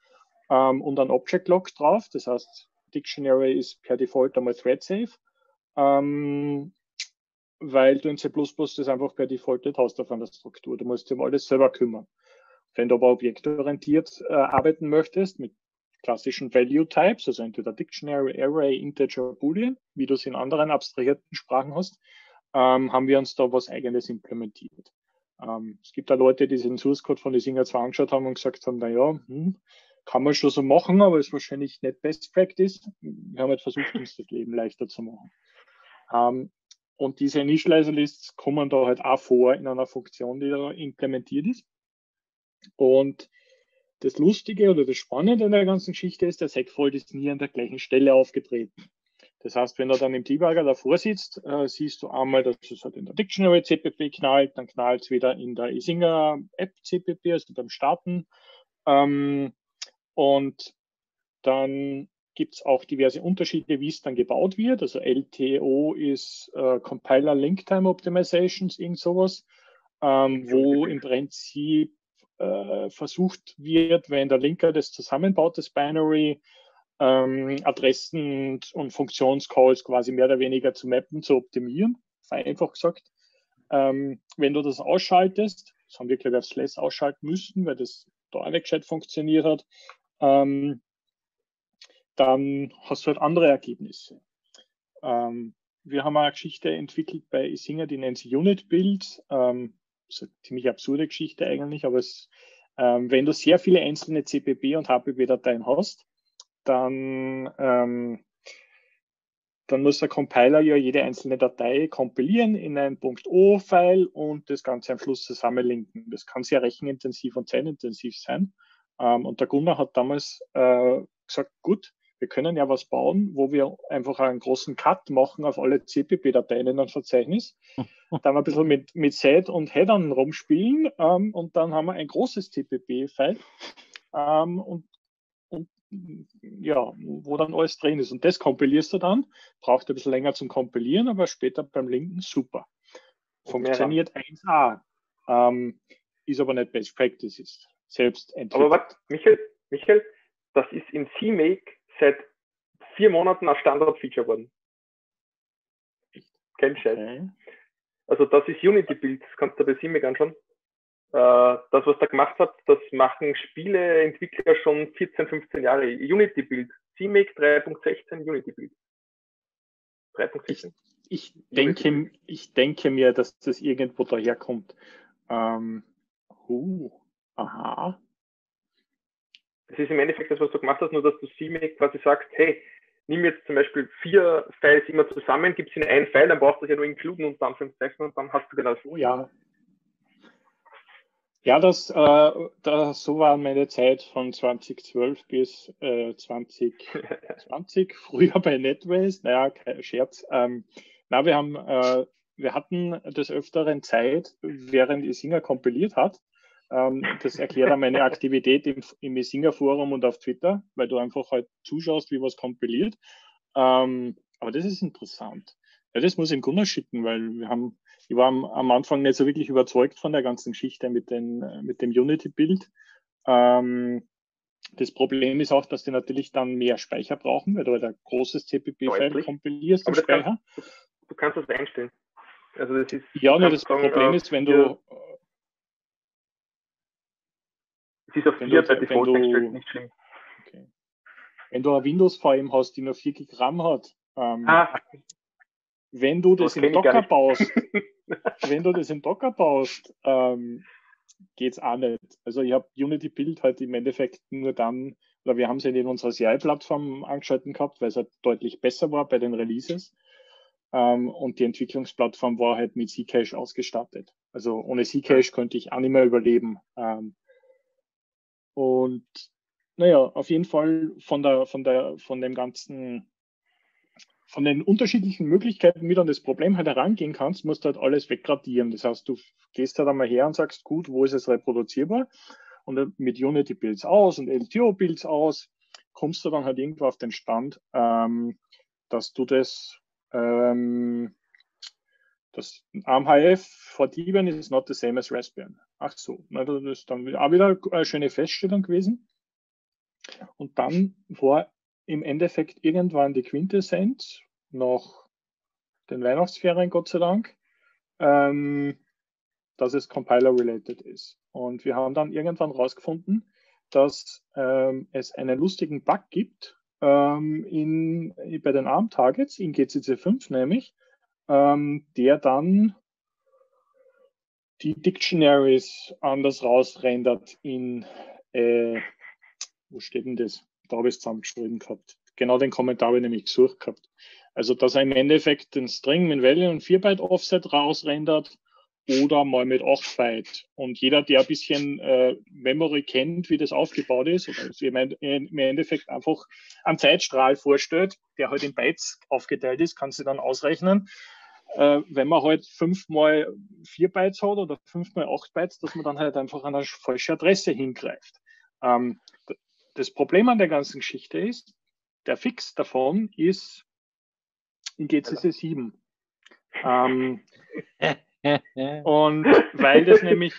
ähm, und dann Object-Logs drauf. Das heißt, Dictionary ist per Default einmal thread-safe, ähm, weil du in C++ das einfach per Default nicht hast auf einer Struktur. Du musst dich um alles selber kümmern. Wenn du aber objektorientiert äh, arbeiten möchtest, mit klassischen Value Types, also entweder Dictionary, Array, Integer, Boolean, wie du es in anderen abstrahierten Sprachen hast, ähm, haben wir uns da was Eigenes implementiert. Ähm, es gibt da Leute, die den Source Code von den Singer zwar angeschaut haben und gesagt haben, na ja, hm, kann man schon so machen, aber ist wahrscheinlich nicht Best Practice. Wir haben halt versucht, uns das Leben leichter zu machen. Ähm, und diese Initializer Lists kommen da halt auch vor in einer Funktion, die da implementiert ist. Und das Lustige oder das Spannende an der ganzen Geschichte ist, der Segfold ist nie an der gleichen Stelle aufgetreten. Das heißt, wenn du dann im Debugger davor sitzt, äh, siehst du einmal, dass es halt in der Dictionary CPP knallt, dann knallt es wieder in der Isinger App CPP, also beim Starten. Ähm, und dann gibt es auch diverse Unterschiede, wie es dann gebaut wird. Also LTO ist äh, Compiler Link Time Optimizations, irgend sowas, ähm, wo im Prinzip äh, versucht wird, wenn der Linker das zusammenbaut, das Binary, ähm, Adressen und Funktionscalls quasi mehr oder weniger zu mappen, zu optimieren, vereinfacht gesagt. Ähm, wenn du das ausschaltest, das haben wir, glaube ich, auf Slash ausschalten müssen, weil das da auch nicht gescheit funktioniert hat, ähm, dann hast du halt andere Ergebnisse. Ähm, wir haben eine Geschichte entwickelt bei Isinger, die nennt sich Unit Build. Ähm, ist eine ziemlich absurde Geschichte eigentlich, aber es, ähm, wenn du sehr viele einzelne CPP und HPP-Dateien hast, dann, ähm, dann muss der Compiler ja jede einzelne Datei kompilieren in ein .o-File und das Ganze am Schluss zusammenlinken. Das kann sehr rechenintensiv und zeitintensiv sein. Ähm, und der Gunnar hat damals äh, gesagt, gut, wir können ja was bauen, wo wir einfach einen großen Cut machen auf alle CPP-Dateien in einem Verzeichnis, dann ein bisschen mit, mit Set und Headern rumspielen ähm, und dann haben wir ein großes CPP-File ähm, und, und ja, wo dann alles drin ist. Und das kompilierst du dann, braucht ein bisschen länger zum Kompilieren, aber später beim Linken super. Funktioniert 1A, ähm, ist aber nicht Best Practice, ist selbst entwickelt. Aber was, Michael, Michael, das ist in CMake seit vier Monaten ein Standard-Feature geworden. Kein Scheiß. Okay. Also das ist Unity-Build, das kannst du bei CMake anschauen. Äh, das, was der gemacht hat, das machen Spieleentwickler schon 14, 15 Jahre. Unity-Build. CMake 3.16 Unity-Build. 3.16. Ich, ich, denke, ich denke mir, dass das irgendwo daherkommt. Ähm, uh, aha. Das ist im Endeffekt das, was du gemacht hast, nur dass du CMake quasi sagst, hey, nimm jetzt zum Beispiel vier Files immer zusammen, gib sie in ein File, dann brauchst du es ja nur includen und dann Anführungszeichen und dann hast du genau so. Oh, ja. Ja, das, äh, das, so war meine Zeit von 2012 bis äh, 2020, früher bei NetWays, naja, kein Scherz. Ähm, na, wir haben, äh, wir hatten des Öfteren Zeit, während Isinger kompiliert hat, ähm, das erklärt auch meine Aktivität im, im Messinger Forum und auf Twitter, weil du einfach halt zuschaust, wie was kompiliert. Ähm, aber das ist interessant. Ja, das muss ich Gunnar schicken, weil wir haben, ich war am, am, Anfang nicht so wirklich überzeugt von der ganzen Geschichte mit, den, mit dem Unity-Bild. Ähm, das Problem ist auch, dass die natürlich dann mehr Speicher brauchen, weil du halt ein großes CPP-File kompilierst. Aber Speicher. Kannst, du kannst das einstellen. Also das ist, ja, nur das Problem ist, wenn du, Es ist auf 4 bei Default eingestellt, nicht schlimm. Okay. Wenn du eine Windows-VM hast, die nur 4 GB RAM hat, ähm, ah. Wenn du das, das in Docker baust, wenn du das in Docker baust, ähm, geht's auch nicht. Also ich habe Unity Build halt im Endeffekt nur dann, oder wir haben es ja in unserer CI-Plattform angeschalten gehabt, weil es halt deutlich besser war bei den Releases. Ähm, und die Entwicklungsplattform war halt mit Zcash ausgestattet. Also ohne Zcash könnte ich auch nicht mehr überleben. Ähm, und naja, auf jeden Fall von der, von der, von dem ganzen, von den unterschiedlichen Möglichkeiten, wie du an das Problem halt herangehen kannst, musst du halt alles weggradieren. Das heißt, du gehst halt einmal her und sagst, gut, wo ist es reproduzierbar? Und mit Unity Builds aus und LTO Builds aus, kommst du dann halt irgendwo auf den Stand, ähm, dass du das, ähm, das ARM-HF for Debian is not the same as Raspbian. Ach so, na, das ist dann auch wieder eine schöne Feststellung gewesen. Und dann war im Endeffekt irgendwann die Quintessenz, nach den Weihnachtsferien Gott sei Dank, ähm, dass es Compiler-related ist. Und wir haben dann irgendwann rausgefunden, dass ähm, es einen lustigen Bug gibt ähm, in, bei den ARM-Targets, in GCC5 nämlich, ähm, der dann die Dictionaries anders rausrendert in, äh, wo steht denn das? Da habe ich es zusammengeschrieben gehabt. Genau den Kommentar habe ich nämlich gesucht gehabt. Also, dass er im Endeffekt den String mit Value und 4 Byte Offset rausrendert oder mal mit 8 Byte. Und jeder, der ein bisschen äh, Memory kennt, wie das aufgebaut ist, oder also im Endeffekt einfach einen Zeitstrahl vorstellt, der halt in Bytes aufgeteilt ist, kann sie dann ausrechnen, äh, wenn man halt fünfmal vier Bytes hat oder fünfmal acht Bytes, dass man dann halt einfach an eine falsche Adresse hingreift. Ähm, das Problem an der ganzen Geschichte ist, der Fix davon ist in GCC 7. Ähm, und weil das nämlich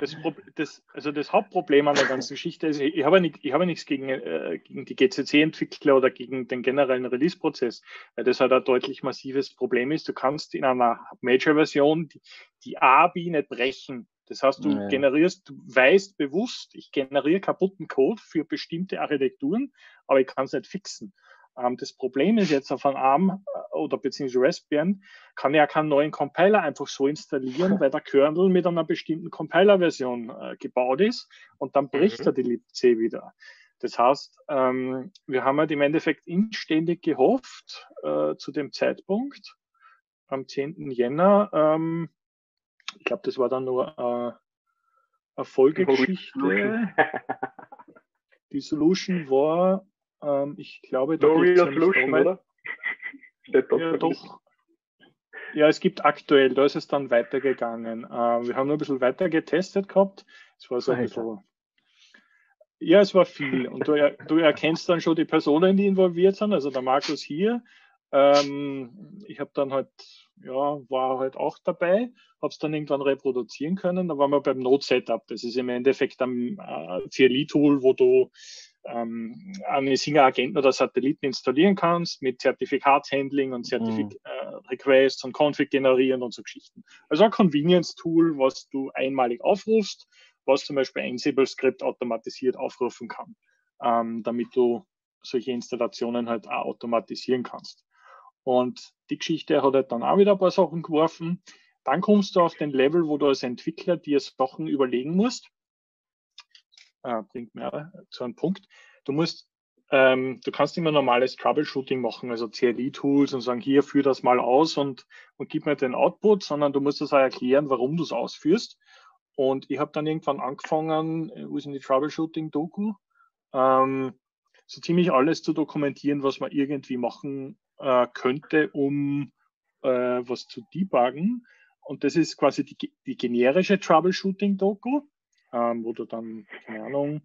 das, das, also das Hauptproblem an der ganzen Geschichte ist, ich habe, nicht, ich habe nichts gegen, äh, gegen die GCC-Entwickler oder gegen den generellen Release-Prozess, weil das halt ein deutlich massives Problem ist. Du kannst in einer Major-Version die, die ABI nicht brechen. Das heißt, du ja. generierst, du weißt bewusst, ich generiere kaputten Code für bestimmte Architekturen, aber ich kann es nicht fixen. Ähm, das Problem ist jetzt auf einem ARM äh, oder beziehungsweise Raspbian kann ich ja keinen neuen Compiler einfach so installieren, weil der Kernel mit einer bestimmten Compiler-Version äh, gebaut ist und dann bricht mhm. er die libc wieder. Das heißt, ähm, wir haben halt im Endeffekt inständig gehofft äh, zu dem Zeitpunkt am 10. Jänner. Ähm, ich glaube, das war dann nur äh, eine Folgegeschichte. Die Solution war ähm, ich glaube, da no Real Solution, oder? ja, doch. Ja, es gibt aktuell, da ist es dann weitergegangen. Äh, wir haben nur ein bisschen weiter getestet gehabt. Es war so ein bisschen. Ja, es war viel. Und du, du, erkennst dann schon die Personen, die involviert sind. Also der Markus hier. Ähm, ich habe dann halt, ja, war halt auch dabei, habe es dann irgendwann reproduzieren können. Da waren wir beim Node-Setup. Das ist im Endeffekt ein äh, CLI-Tool, wo du ähm, eine Singer-Agenten oder Satelliten installieren kannst mit Zertifikatshandling und Zertifik mhm. äh, Requests und Config generieren und so Geschichten. Also ein Convenience-Tool, was du einmalig aufrufst, was zum Beispiel ein Ansible-Skript automatisiert aufrufen kann, ähm, damit du solche Installationen halt auch automatisieren kannst. Und die Geschichte hat halt dann auch wieder ein paar Sachen geworfen. Dann kommst du auf den Level, wo du als Entwickler dir Sachen überlegen musst äh, bringt mir zu einem Punkt. Du musst, ähm, du kannst immer normales Troubleshooting machen, also CLI-Tools und sagen, hier führ das mal aus und, und gib mir den Output, sondern du musst das auch erklären, warum du es ausführst. Und ich habe dann irgendwann angefangen, äh, wo ist denn die Troubleshooting-Doku? Ähm, so ziemlich alles zu dokumentieren, was man irgendwie machen äh, könnte, um äh, was zu debuggen. Und das ist quasi die, die generische Troubleshooting-Doku ähm, wo du dann, keine Ahnung,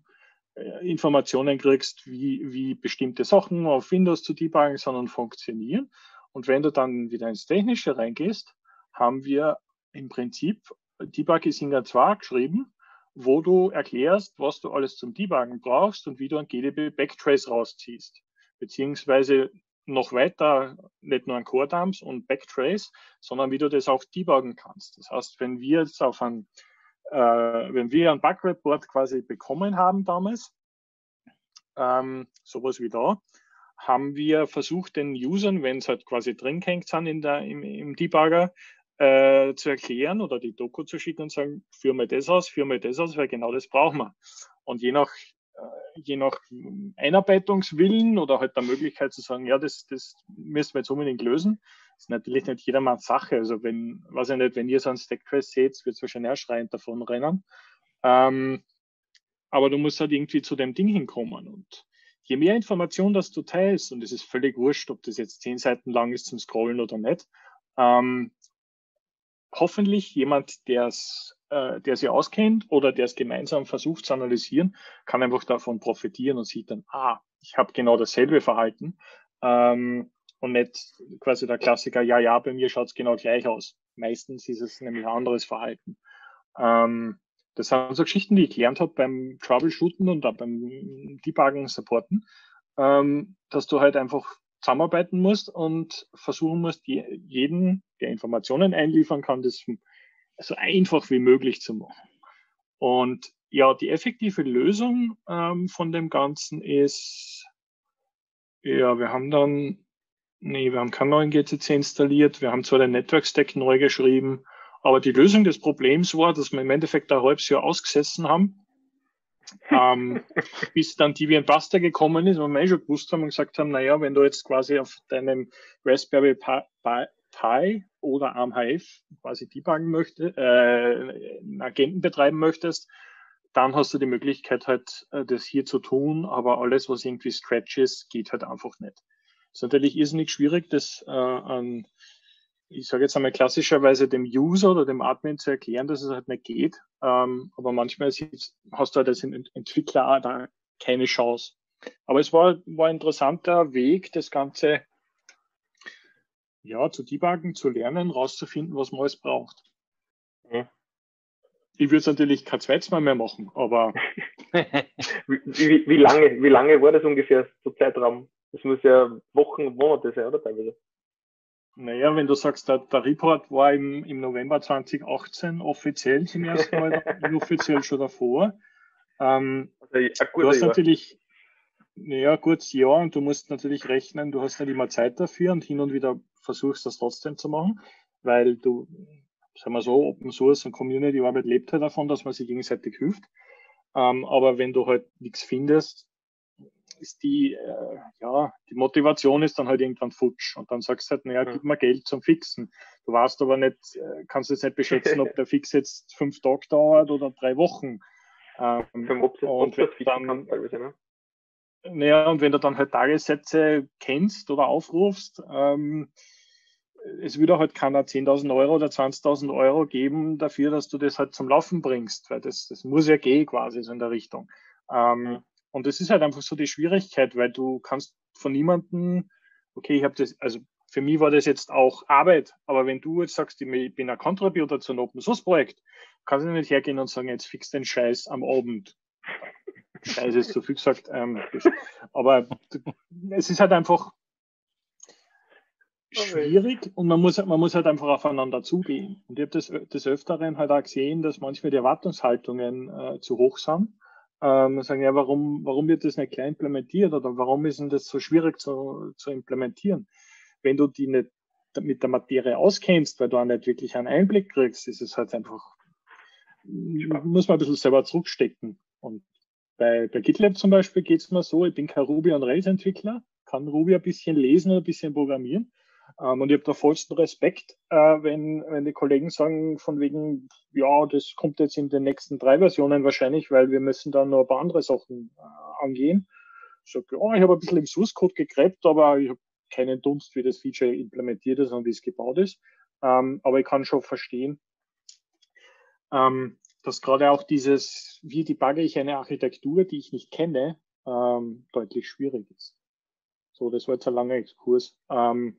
äh, Informationen kriegst, wie, wie bestimmte Sachen auf Windows zu debuggen, sondern funktionieren. Und wenn du dann wieder ins Technische reingehst, haben wir im Prinzip Debug ist in der 2 geschrieben, wo du erklärst, was du alles zum Debuggen brauchst und wie du ein GDB Backtrace rausziehst. Beziehungsweise noch weiter, nicht nur ein Core Dumps und Backtrace, sondern wie du das auch debuggen kannst. Das heißt, wenn wir jetzt auf ein äh, wenn wir einen Bug-Report quasi bekommen haben damals, ähm, sowas wie da, haben wir versucht, den Usern, wenn es halt quasi drin hängt sind in der, im, im Debugger, äh, zu erklären oder die Doku zu schicken und sagen, führ mal das aus, führ mal das aus, weil genau das brauchen wir. Und je nach, je nach Einarbeitungswillen oder halt der Möglichkeit zu sagen, ja, das, das müssen wir jetzt unbedingt lösen, ist natürlich nicht jedermanns Sache. Also wenn, weiß ich nicht, wenn ihr so einen Stacktrace seht, wird es wahrscheinlich auch schreiend davon rennen. Ähm, aber du musst halt irgendwie zu dem Ding hinkommen. Und je mehr Information das du teilst, und es ist völlig wurscht, ob das jetzt zehn Seiten lang ist zum Scrollen oder nicht, ähm, hoffentlich jemand, der's, äh, der sie auskennt oder der es gemeinsam versucht zu analysieren, kann einfach davon profitieren und sieht dann, ah, ich habe genau dasselbe Verhalten. Ähm, und nicht quasi der Klassiker, ja, ja, bei mir schaut es genau gleich aus. Meistens ist es nämlich ein anderes Verhalten. Ähm, das sind so Geschichten, die ich gelernt habe beim Troubleshooten und auch beim Debuggen, Supporten, ähm, dass du halt einfach zusammenarbeiten musst und versuchen musst, jeden, der Informationen einliefern kann, das so einfach wie möglich zu machen. Und ja, die effektive Lösung ähm, von dem Ganzen ist, ja, wir haben dann Nee, wir haben keinen neuen GCC installiert. Wir haben zwar den Network Stack neu geschrieben, aber die Lösung des Problems war, dass wir im Endeffekt ein halbes Jahr ausgesessen haben, ähm, bis dann Debian Buster gekommen ist und wir eh schon gewusst haben und gesagt haben, naja, wenn du jetzt quasi auf deinem Raspberry Pi oder ARM-HF quasi debuggen möchtest, äh, einen Agenten betreiben möchtest, dann hast du die Möglichkeit halt, äh, das hier zu tun, aber alles, was irgendwie Stretch ist, geht halt einfach nicht ist natürlich irrsinnig schwierig, das äh, an, ich sage jetzt einmal klassischerweise dem User oder dem Admin zu erklären, dass es halt nicht geht. Ähm, aber manchmal hast du halt als Entwickler da keine Chance. Aber es war, war ein interessanter Weg, das Ganze ja, zu debuggen, zu lernen, rauszufinden, was man alles braucht. Ja. ich würde es natürlich kein zweites Mal mehr machen, aber. wie, wie, wie, lange, wie lange war das ungefähr, so Zeitraum? Das muss ja Wochen, Monate sein, oder teilweise? Naja, wenn du sagst, der, der Report war im, im November 2018 offiziell zum ersten Mal, offiziell schon davor. Ähm, also, du hast Jahr. natürlich, naja, gutes Jahr und du musst natürlich rechnen, du hast nicht immer Zeit dafür und hin und wieder versuchst das trotzdem zu machen, weil du, sagen wir so, Open Source und Community Arbeit lebt halt davon, dass man sich gegenseitig hilft. Ähm, aber wenn du halt nichts findest, ist die, äh, ja, die Motivation ist dann halt irgendwann futsch. Und dann sagst du halt, naja, gib mir Geld zum Fixen. Du weißt aber nicht, äh, kannst jetzt nicht beschätzen, ob der Fix jetzt fünf Tage dauert oder drei Wochen. Ähm, und wenn dann, kann, teilweise, ne? Naja, und wenn du dann halt Tagessätze kennst oder aufrufst, ähm, es würde halt keiner 10.000 Euro oder 20.000 Euro geben dafür, dass du das halt zum Laufen bringst, weil das, das muss ja gehen quasi so in der Richtung. Ähm, und das ist halt einfach so die Schwierigkeit, weil du kannst von niemandem, okay, ich habe das, also für mich war das jetzt auch Arbeit, aber wenn du jetzt sagst, ich bin ein Contributor zu einem Open Source Projekt, kannst du nicht hergehen und sagen, jetzt fix den Scheiß am Abend. Scheiße ist zu viel gesagt. Ähm, aber es ist halt einfach schwierig und man muss, man muss halt einfach aufeinander zugehen. Und ich habe das des Öfteren halt auch gesehen, dass manchmal die Erwartungshaltungen äh, zu hoch sind ähm, sagen, ja, warum, warum wird das nicht klar implementiert oder warum ist denn das so schwierig zu, zu implementieren? Wenn du die nicht mit der Materie auskennst, weil du auch nicht wirklich einen Einblick kriegst, ist es halt einfach, muss man ein bisschen selber zurückstecken. Und bei, bei GitLab zum Beispiel geht es mir so, ich bin kein Ruby- und Rails-Entwickler, kann Ruby ein bisschen lesen und ein bisschen programmieren, ähm, und ich habe da vollsten Respekt, äh, wenn, wenn die Kollegen sagen, von wegen, ja, das kommt jetzt in den nächsten drei Versionen wahrscheinlich, weil wir müssen dann noch ein paar andere Sachen äh, angehen. Ich sage, ja, ich habe ein bisschen im Source Code gegräbt, aber ich habe keinen Dunst, wie das Feature implementiert ist und wie es gebaut ist. Ähm, aber ich kann schon verstehen, ähm, dass gerade auch dieses, wie debugge ich eine Architektur, die ich nicht kenne, ähm, deutlich schwierig ist. So, das war jetzt ein langer Exkurs. Ähm,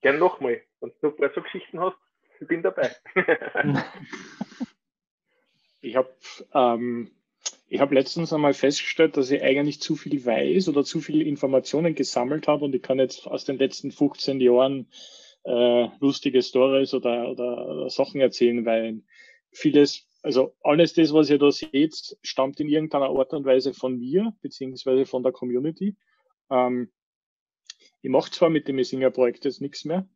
Gern nochmal. Wenn du noch ein paar so Geschichten hast, ich bin dabei. ich habe ähm, ich hab letztens einmal festgestellt, dass ich eigentlich zu viel weiß oder zu viele Informationen gesammelt habe und ich kann jetzt aus den letzten 15 Jahren äh, lustige Stories oder, oder, oder Sachen erzählen, weil vieles, also alles das, was ihr da seht, stammt in irgendeiner Art und Weise von mir, beziehungsweise von der Community. Ähm, ich mache zwar mit dem Messinger-Projekt jetzt nichts mehr,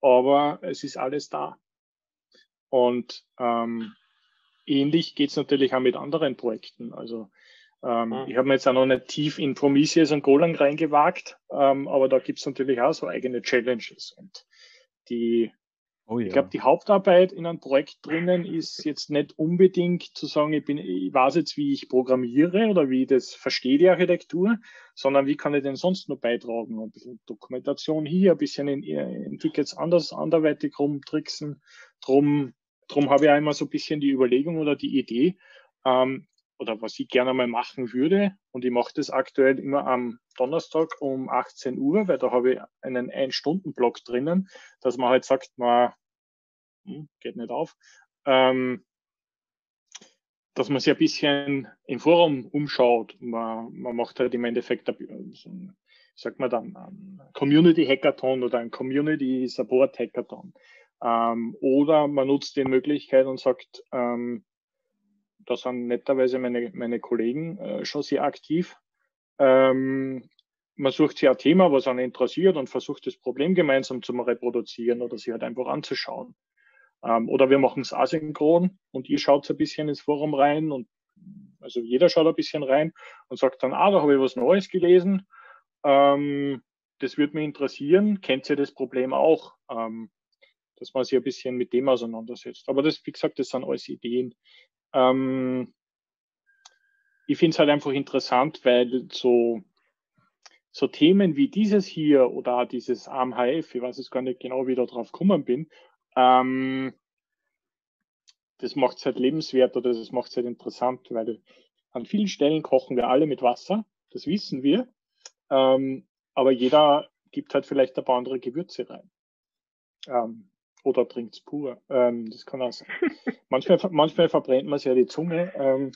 aber es ist alles da. Und ähm, ähnlich geht es natürlich auch mit anderen Projekten. Also ähm, mhm. ich habe mir jetzt auch noch nicht tief in Prometheus und Golang reingewagt, ähm, aber da gibt es natürlich auch so eigene Challenges. Und die Oh ja. Ich glaube, die Hauptarbeit in einem Projekt drinnen ist jetzt nicht unbedingt zu sagen, ich, bin, ich weiß jetzt, wie ich programmiere oder wie ich das verstehe, die Architektur, sondern wie kann ich denn sonst noch beitragen? Ein bisschen Dokumentation hier, ein bisschen in, in Tickets anders, anderweitig rumtricksen. Drum, drum habe ich einmal so ein bisschen die Überlegung oder die Idee, ähm, oder was ich gerne mal machen würde. Und ich mache das aktuell immer am Donnerstag um 18 Uhr, weil da habe ich einen Ein-Stunden-Block drinnen, dass man halt sagt, man hm, geht nicht auf, ähm, dass man sich ein bisschen im Forum umschaut. Man, man macht halt im Endeffekt, ein, sagt man dann, ein Community Hackathon oder ein Community Support Hackathon. Ähm, oder man nutzt die Möglichkeit und sagt, ähm, da sind netterweise meine, meine Kollegen äh, schon sehr aktiv. Ähm, man sucht sich ein Thema, was einen interessiert und versucht das Problem gemeinsam zu reproduzieren oder sich halt einfach anzuschauen. Ähm, oder wir machen es asynchron und ihr schaut ein bisschen ins Forum rein und also jeder schaut ein bisschen rein und sagt dann, ah, da habe ich was Neues gelesen. Ähm, das würde mich interessieren. Kennt ihr das Problem auch? Ähm, dass man sich ein bisschen mit dem auseinandersetzt. Aber das, wie gesagt, das sind alles Ideen. Ähm, ich finde es halt einfach interessant, weil so, so Themen wie dieses hier oder dieses AMHF, ich weiß jetzt gar nicht genau, wie ich da drauf gekommen bin, ähm, das macht es halt lebenswert oder das macht es halt interessant, weil an vielen Stellen kochen wir alle mit Wasser, das wissen wir, ähm, aber jeder gibt halt vielleicht ein paar andere Gewürze rein. Ähm, Oder trinkt es pur. Ähm, das kann auch sein. manchmal, manchmal verbrennt man sich ja die Zunge. Ähm,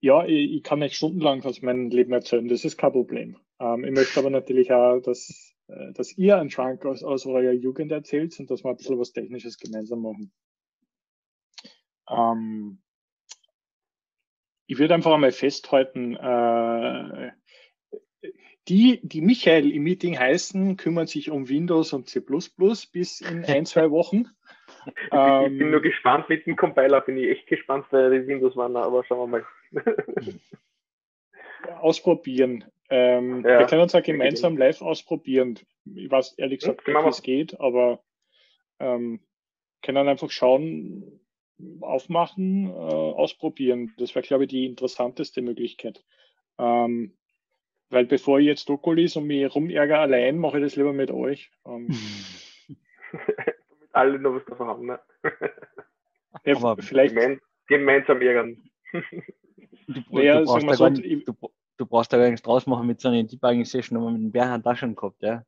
ja, ich, ich, kann euch stundenlang aus meinem Leben erzählen, das ist kein Problem. Ähm, ich möchte aber natürlich auch, dass, äh, dass ihr einen Schrank aus, aus eurer Jugend erzählt und dass wir ein bisschen was Technisches gemeinsam machen. Ähm, ich würde einfach einmal festhalten, äh, die, die Michael im Meeting heißen, kümmern sich um Windows und C++ bis in ein, zwei Wochen. Ich bin, ich bin nur ähm, gespannt mit dem Compiler, bin ich echt gespannt, weil die Windows waren, aber schauen wir mal. ausprobieren. Ähm, ja, wir können uns ja gemeinsam live ausprobieren. Ich weiß ehrlich gesagt nicht, wie es geht, aber ähm, können einfach schauen, aufmachen, äh, ausprobieren. Das wäre, glaube ich, die interessanteste Möglichkeit. Ähm, weil bevor ich jetzt Dokol ist und mich rumärger allein, mache ich das lieber mit euch. Ähm, Damit alle noch was davon haben, ne? ja, Aber vielleicht gemein, gemeinsam ärgern. Du, naja, du, brauchst da so, nicht, du, du, brauchst da gar nichts draus machen mit so einer Debugging-Session, haben wir mit dem Bernhard da schon gehabt, ja.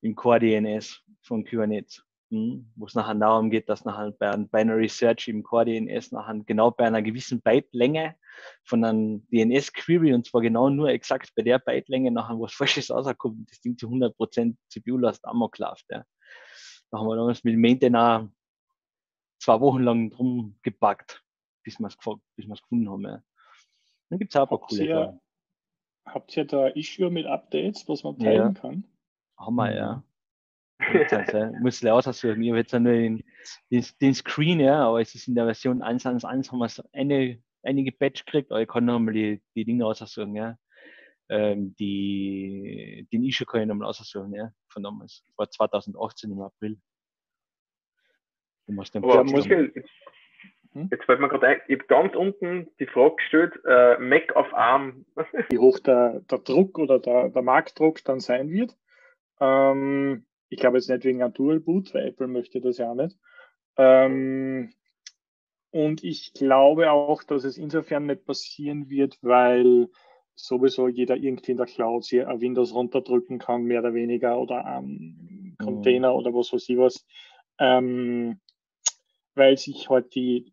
Im Core DNS von Kubernetes. Hm, wo es nachher darum geht, dass nachher bei einem Binary Search im Core DNS nachher genau bei einer gewissen Byte-Länge von einem DNS-Query und zwar genau nur exakt bei der Byte-Länge nachher was Falsches rauskommt, das Ding zu 100% CPU-Last amok läuft. Ja. Da haben wir damals mit dem Maintainer zwei Wochen lang drum gepackt, bis wir es gefunden haben. Ja. Dann gibt es auch ein paar habt coole ihr, Habt ihr da Issue mit Updates, was man teilen ja. kann? Haben wir, ja. Also, muss ich aussuchen. Ich habe jetzt nur den, den, den, Screen, ja, aber es ist in der Version 1.1.1 haben wir so eine, einige Patch gekriegt, aber ich kann nochmal die, die Dinge aussuchen, ja. Ähm, die, den Issue kann ich nochmal aussuchen, ja, von damals. War 2018 im April. Du musst den aber Michael, jetzt, hm? jetzt fällt mir gerade ein, ich habe ganz unten die Frage gestellt, äh, Mac auf ARM. Wie hoch der, der Druck oder der, der Marktdruck dann sein wird. Ähm, ich glaube jetzt nicht wegen einem Dual Boot, weil Apple möchte das ja auch nicht. Ähm, und ich glaube auch, dass es insofern nicht passieren wird, weil sowieso jeder irgendwie in der Cloud hier ein Windows runterdrücken kann, mehr oder weniger, oder am Container mhm. oder was weiß ich was. Ähm, weil sich halt die,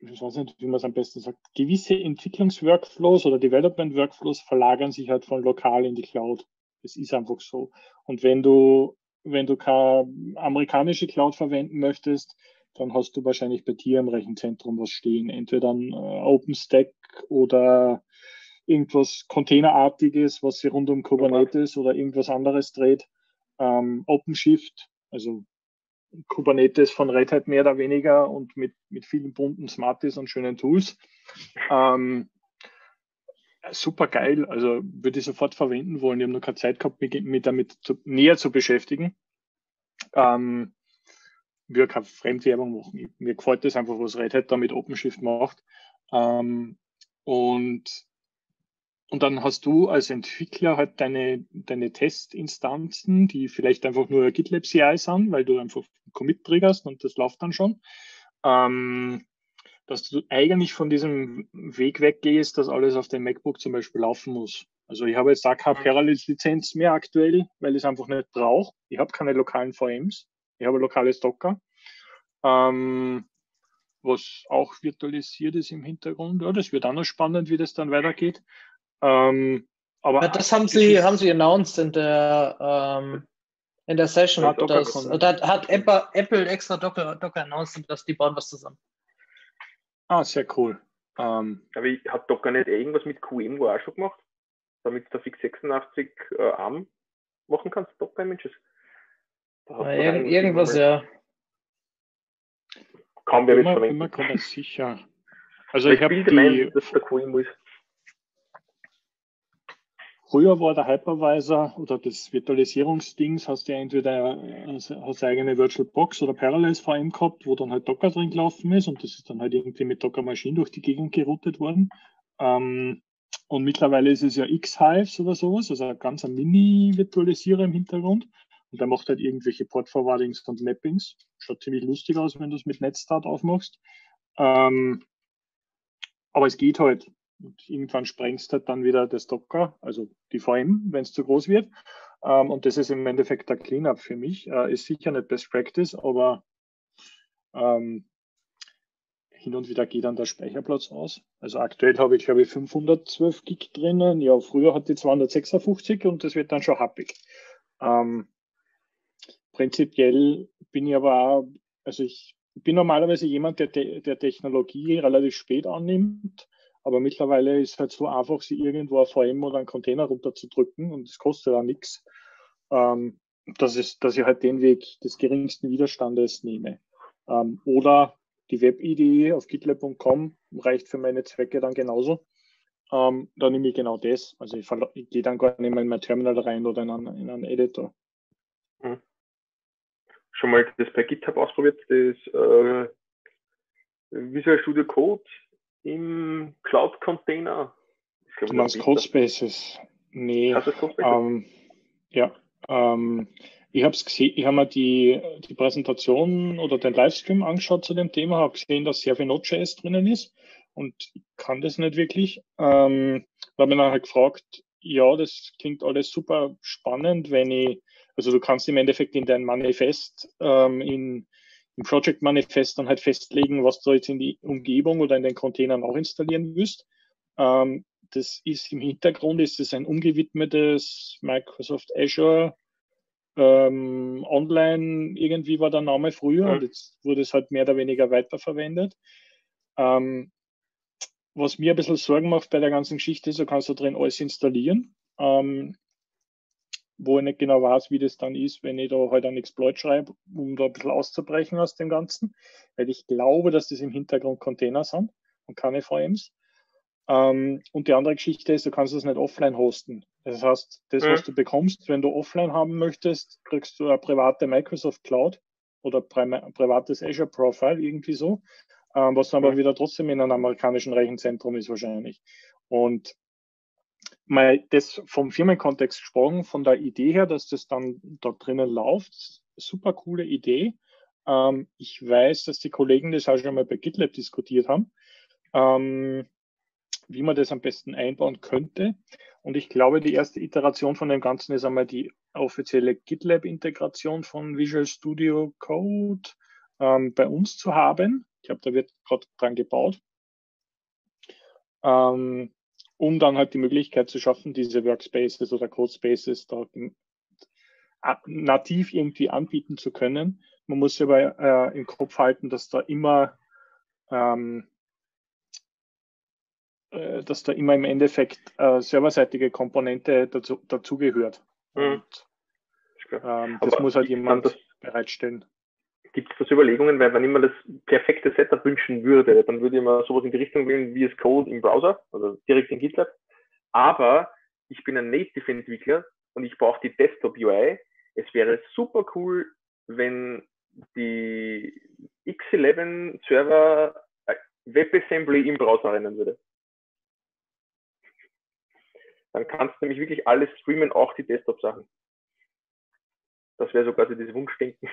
ich weiß nicht, wie man es am besten sagt, gewisse Entwicklungsworkflows oder Development-Workflows verlagern sich halt von lokal in die Cloud. Das ist einfach so. Und wenn du, wenn du keine amerikanische Cloud verwenden möchtest, dann hast du wahrscheinlich bei dir im Rechenzentrum was stehen. Entweder ein äh, OpenStack oder irgendwas Containerartiges, was sich rund um Kubernetes oder irgendwas anderes dreht. Ähm, OpenShift, also Kubernetes von Red Hat mehr oder weniger und mit, mit vielen bunten Smarties und schönen Tools. Ähm, super geil. Also würde ich sofort verwenden wollen. Ich habe noch keine Zeit gehabt, mich, mich damit zu, näher zu beschäftigen. Ähm, würde keine Fremdwerbung machen. Mir gefällt das einfach, was Red Hat da mit OpenShift macht. Ähm, und, und dann hast du als Entwickler halt deine, deine Testinstanzen, die vielleicht einfach nur GitLab CI sind, weil du einfach Commit triggerst und das läuft dann schon. Ähm, dass du eigentlich von diesem Weg weggehst, dass alles auf dem MacBook zum Beispiel laufen muss. Also ich habe jetzt da keine Parallels-Lizenz mehr aktuell, weil ich es einfach nicht brauche. Ich habe keine lokalen VMs. Ich habe lokales Docker. Ähm, was auch virtualisiert ist im Hintergrund. Ja, das wird auch noch spannend, wie das dann weitergeht. Ähm, aber ja, das haben sie, haben sie announced in der, ähm, in der Session. Ja, das, da hat Apple, Apple extra Docker, Docker announced, dass die bauen was zusammen. Ah, sehr cool. Ähm, Aber ich hat doch gar nicht irgendwas mit QEMU auch schon gemacht, damit du Fix 86 äh, ARM machen kannst, doch kein Mensch. Ja, irgend, irgendwas, ja. Kaum wer immer, verwenden. Immer ganz sicher. Also ich, ich habe die... Meinen, dass der QEMU ist. Früher war der Hypervisor oder das Virtualisierungsdings, hast du entweder hast du eigene VirtualBox oder Parallels VM gehabt, wo dann halt Docker drin gelaufen ist und das ist dann halt irgendwie mit Docker Maschinen durch die Gegend geroutet worden. Ähm, und mittlerweile ist es ja X-Hives oder sowas, also ein ganz ein Mini-Virtualisierer im Hintergrund. Und der macht halt irgendwelche Port-Forwardings und Mappings. Schaut ziemlich lustig aus, wenn du es mit Netzstart aufmachst. Ähm, aber es geht halt. Und irgendwann sprengst halt dann wieder das Docker, also die VM, wenn es zu groß wird. Ähm, und das ist im Endeffekt der Cleanup für mich. Äh, ist sicher nicht Best Practice, aber ähm, hin und wieder geht dann der Speicherplatz aus. Also aktuell habe ich, glaube ich, 512 Gig drinnen. Ja, früher hatte ich 256 und das wird dann schon happig. Ähm, prinzipiell bin ich aber auch, also ich bin normalerweise jemand, der, der Technologie relativ spät annimmt, aber mittlerweile ist es halt so einfach, sie irgendwo ein VM oder einen Container runterzudrücken und es kostet auch nichts. Ähm, das ist, dass ich halt den Weg des geringsten Widerstandes nehme. Ähm, oder die Web-IDE auf gitlab.com reicht für meine Zwecke dann genauso. Ähm, da nehme ich genau das. Also ich, ich gehe dann gar nicht mehr in mein Terminal rein oder in einen, in einen Editor. Hm. Schon mal das bei GitHub ausprobiert, das äh, Visual Studio Code im Cloud-Container? Du meinst Codespaces? Nee. Ähm, ja. Ähm, ich habe es gesehen, ich habe mir die, die Präsentation oder den Livestream angeschaut zu dem Thema, habe gesehen, dass sehr viel Node.js drinnen ist und ich kann das nicht wirklich. Ähm, habe mich dann halt gefragt, ja, das klingt alles super spannend, wenn ich, also du kannst im Endeffekt in dein Manifest, ähm, in, im Project Manifest dann halt festlegen, was du jetzt in die Umgebung oder in den Containern auch installieren willst. Ähm, das ist im Hintergrund, ist es ein umgewidmetes Microsoft Azure ähm, online irgendwie war der Name früher mhm. und jetzt wurde es halt mehr oder weniger weiterverwendet. Ähm, was mir ein bisschen Sorgen macht bei der ganzen Geschichte du kannst da drin alles installieren, ähm, wo ich nicht genau weiß, wie das dann ist, wenn ich da halt einen Exploit schreibe, um da ein bisschen auszubrechen aus dem Ganzen, weil ich glaube, dass das im Hintergrund Container sind und keine VMs. Ähm, und die andere Geschichte ist, du kannst es nicht offline hosten. Das heißt, das, was du bekommst, wenn du offline haben möchtest, kriegst du eine private Microsoft Cloud oder ein privates Azure Profile, irgendwie so, ähm, was dann aber wieder trotzdem in einem amerikanischen Rechenzentrum ist wahrscheinlich. Und mal das vom Firmenkontext gesprochen, von der Idee her, dass das dann da drinnen läuft, super coole Idee. Ähm, ich weiß, dass die Kollegen das auch schon mal bei GitLab diskutiert haben. Ähm, wie man das am besten einbauen könnte. Und ich glaube, die erste Iteration von dem Ganzen ist einmal die offizielle GitLab-Integration von Visual Studio Code ähm, bei uns zu haben. Ich glaube, da wird gerade dran gebaut. Ähm, um dann halt die Möglichkeit zu schaffen, diese Workspaces oder Codespaces da nativ irgendwie anbieten zu können. Man muss sich aber äh, im Kopf halten, dass da immer ähm, äh, dass da immer im Endeffekt äh, serverseitige Komponente dazu, dazugehört. Mhm. ähm, das muss halt jemand das, bereitstellen. Gibt es das Überlegungen, weil wenn ich mir das perfekte Setup wünschen würde, dann würde ich mir sowas in die Richtung wählen wie es Code im Browser, also direkt in GitLab. Aber ich bin ein Native-Entwickler und ich brauche die Desktop-UI. Es wäre super cool, wenn die X11-Server äh, WebAssembly im Browser rennen würde dann kannst du nämlich wirklich alles streamen, auch die Desktop-Sachen. Das wäre so quasi dieses Wunschdenken.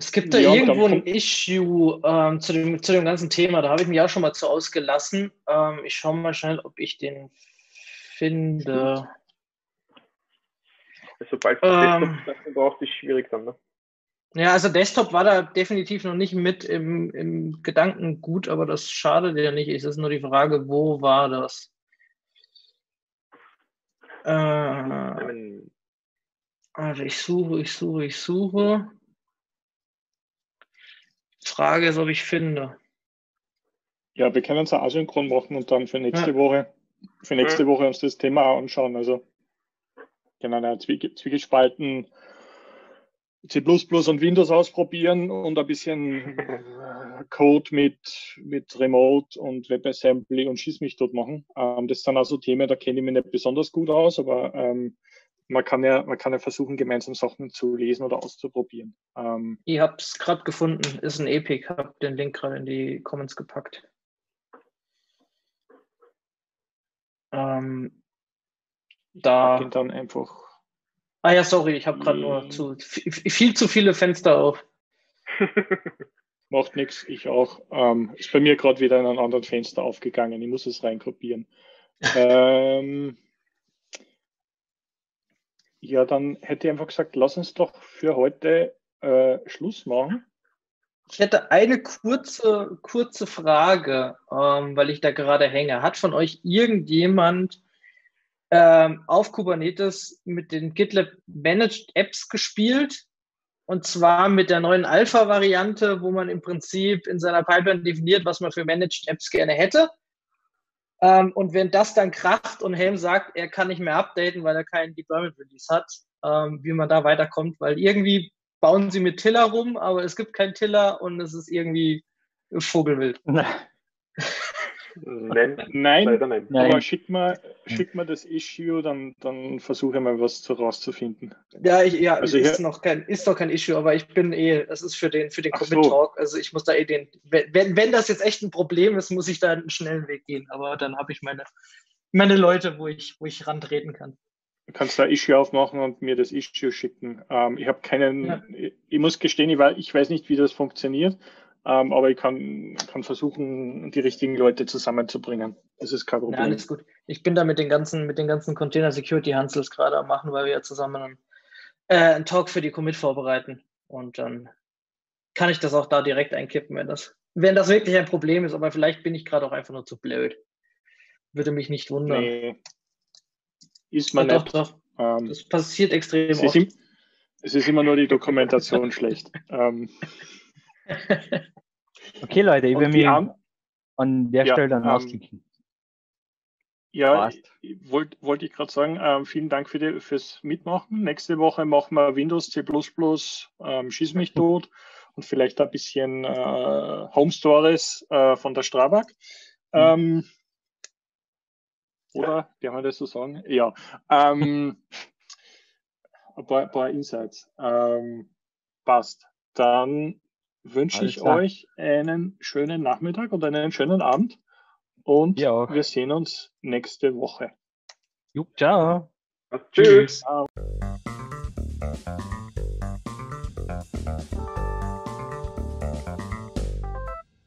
Es gibt da ja, irgendwo ein Issue ähm, zu, dem, zu dem ganzen Thema, da habe ich mich auch schon mal zu ausgelassen. Ähm, ich schaue mal schnell, ob ich den finde. Sobald du ähm, Desktop brauchst, ist es schwierig dann, ne? Ja, also Desktop war da definitiv noch nicht mit im, im Gedanken gut, aber das schadet ja nicht. Es ist nur die Frage, wo war das? Äh, also ich suche, ich suche, ich suche. Frage ist, ob ich finde. Ja, wir können es asynchron machen und dann für nächste ja. Woche, für nächste ja. Woche uns das Thema anschauen. Also genau, Zwiegespalten C++ und Windows ausprobieren und ein bisschen Code mit, mit Remote und WebAssembly und Schieß mich dort machen. Ähm, das sind also Themen, da kenne ich mich nicht besonders gut aus, aber ähm, man, kann ja, man kann ja versuchen, gemeinsam Sachen zu lesen oder auszuprobieren. Ähm, ich habe es gerade gefunden, ist ein Epic, habe den Link gerade in die Comments gepackt. Ähm, da dann einfach Ah ja, sorry, ich habe gerade nur hm. zu, viel zu viele Fenster auf. Macht nichts, ich auch. Ähm, ist bei mir gerade wieder in einem anderen Fenster aufgegangen. Ich muss es reinkopieren. ähm, Ja, dann hätte ich einfach gesagt, lass uns doch für heute äh, Schluss machen. Ich hätte eine kurze, kurze Frage, ähm, weil ich da gerade hänge. Hat von euch irgendjemand ähm, auf Kubernetes mit den GitLab Managed Apps gespielt? Und zwar mit der neuen Alpha-Variante, wo man im Prinzip in seiner Pipeline definiert, was man für Managed Apps gerne hätte. Ähm, und wenn das dann kracht und Helm sagt, er kann nicht mehr updaten, weil er keinen Deployment Release hat, ähm, wie man da weiterkommt, weil irgendwie bauen sie mit Tiller rum, aber es gibt keinen Tiller und es ist irgendwie Vogelwild. Nein, nein, nein. aber schick mal, schick mal das Issue, dann, dann versuche ich mal was zu rauszufinden. Ja, ich, ja, also ist, noch kein, ist noch kein Issue, aber ich bin eh, das ist für den, für den Commit Talk. So. Also ich muss da eh den, wenn, wenn das jetzt echt ein Problem ist, muss ich da einen schnellen Weg gehen. Aber dann habe ich meine, meine Leute, wo ich, wo ich rantreten kann. Du kannst da Issue aufmachen und mir das Issue schicken. Ähm, ich habe keinen, ja. ich muss gestehen, ich, ich weiß nicht, wie das funktioniert, ähm, aber ich kann, kann versuchen, die richtigen Leute zusammenzubringen. Das ist kein Problem. Ja, alles gut. Ich bin da mit den ganzen, mit den ganzen Container Security Hansels gerade am machen, weil wir ja zusammen einen, äh, einen Talk für die Commit vorbereiten. Und dann kann ich das auch da direkt einkippen, wenn das, wenn das wirklich ein Problem ist. Aber vielleicht bin ich gerade auch einfach nur zu blöd. Würde mich nicht wundern. Nee. Ist man ja, nicht. Doch, doch. Ähm, das passiert extrem es oft. Ist es ist immer nur die Dokumentation schlecht. Ähm. Okay, Leute, ich will mich an, an der ja, Stelle dann ähm, ausklicken. Ja, wollte wollt ich gerade sagen, ähm, vielen Dank für die, fürs Mitmachen. Nächste Woche machen wir Windows, C++, ähm, Schieß mich tot und vielleicht ein bisschen äh, Home Stories äh, von der Strabag. Mhm. Ähm, oder, kann man das so sagen? Ja. Ähm, ein, paar, ein paar Insights. Ähm, passt. Dann wünsche ich klar. euch einen schönen Nachmittag und einen schönen Abend. Und wir sehen uns nächste Woche. Jupp, ciao. Tschüss. Ciao.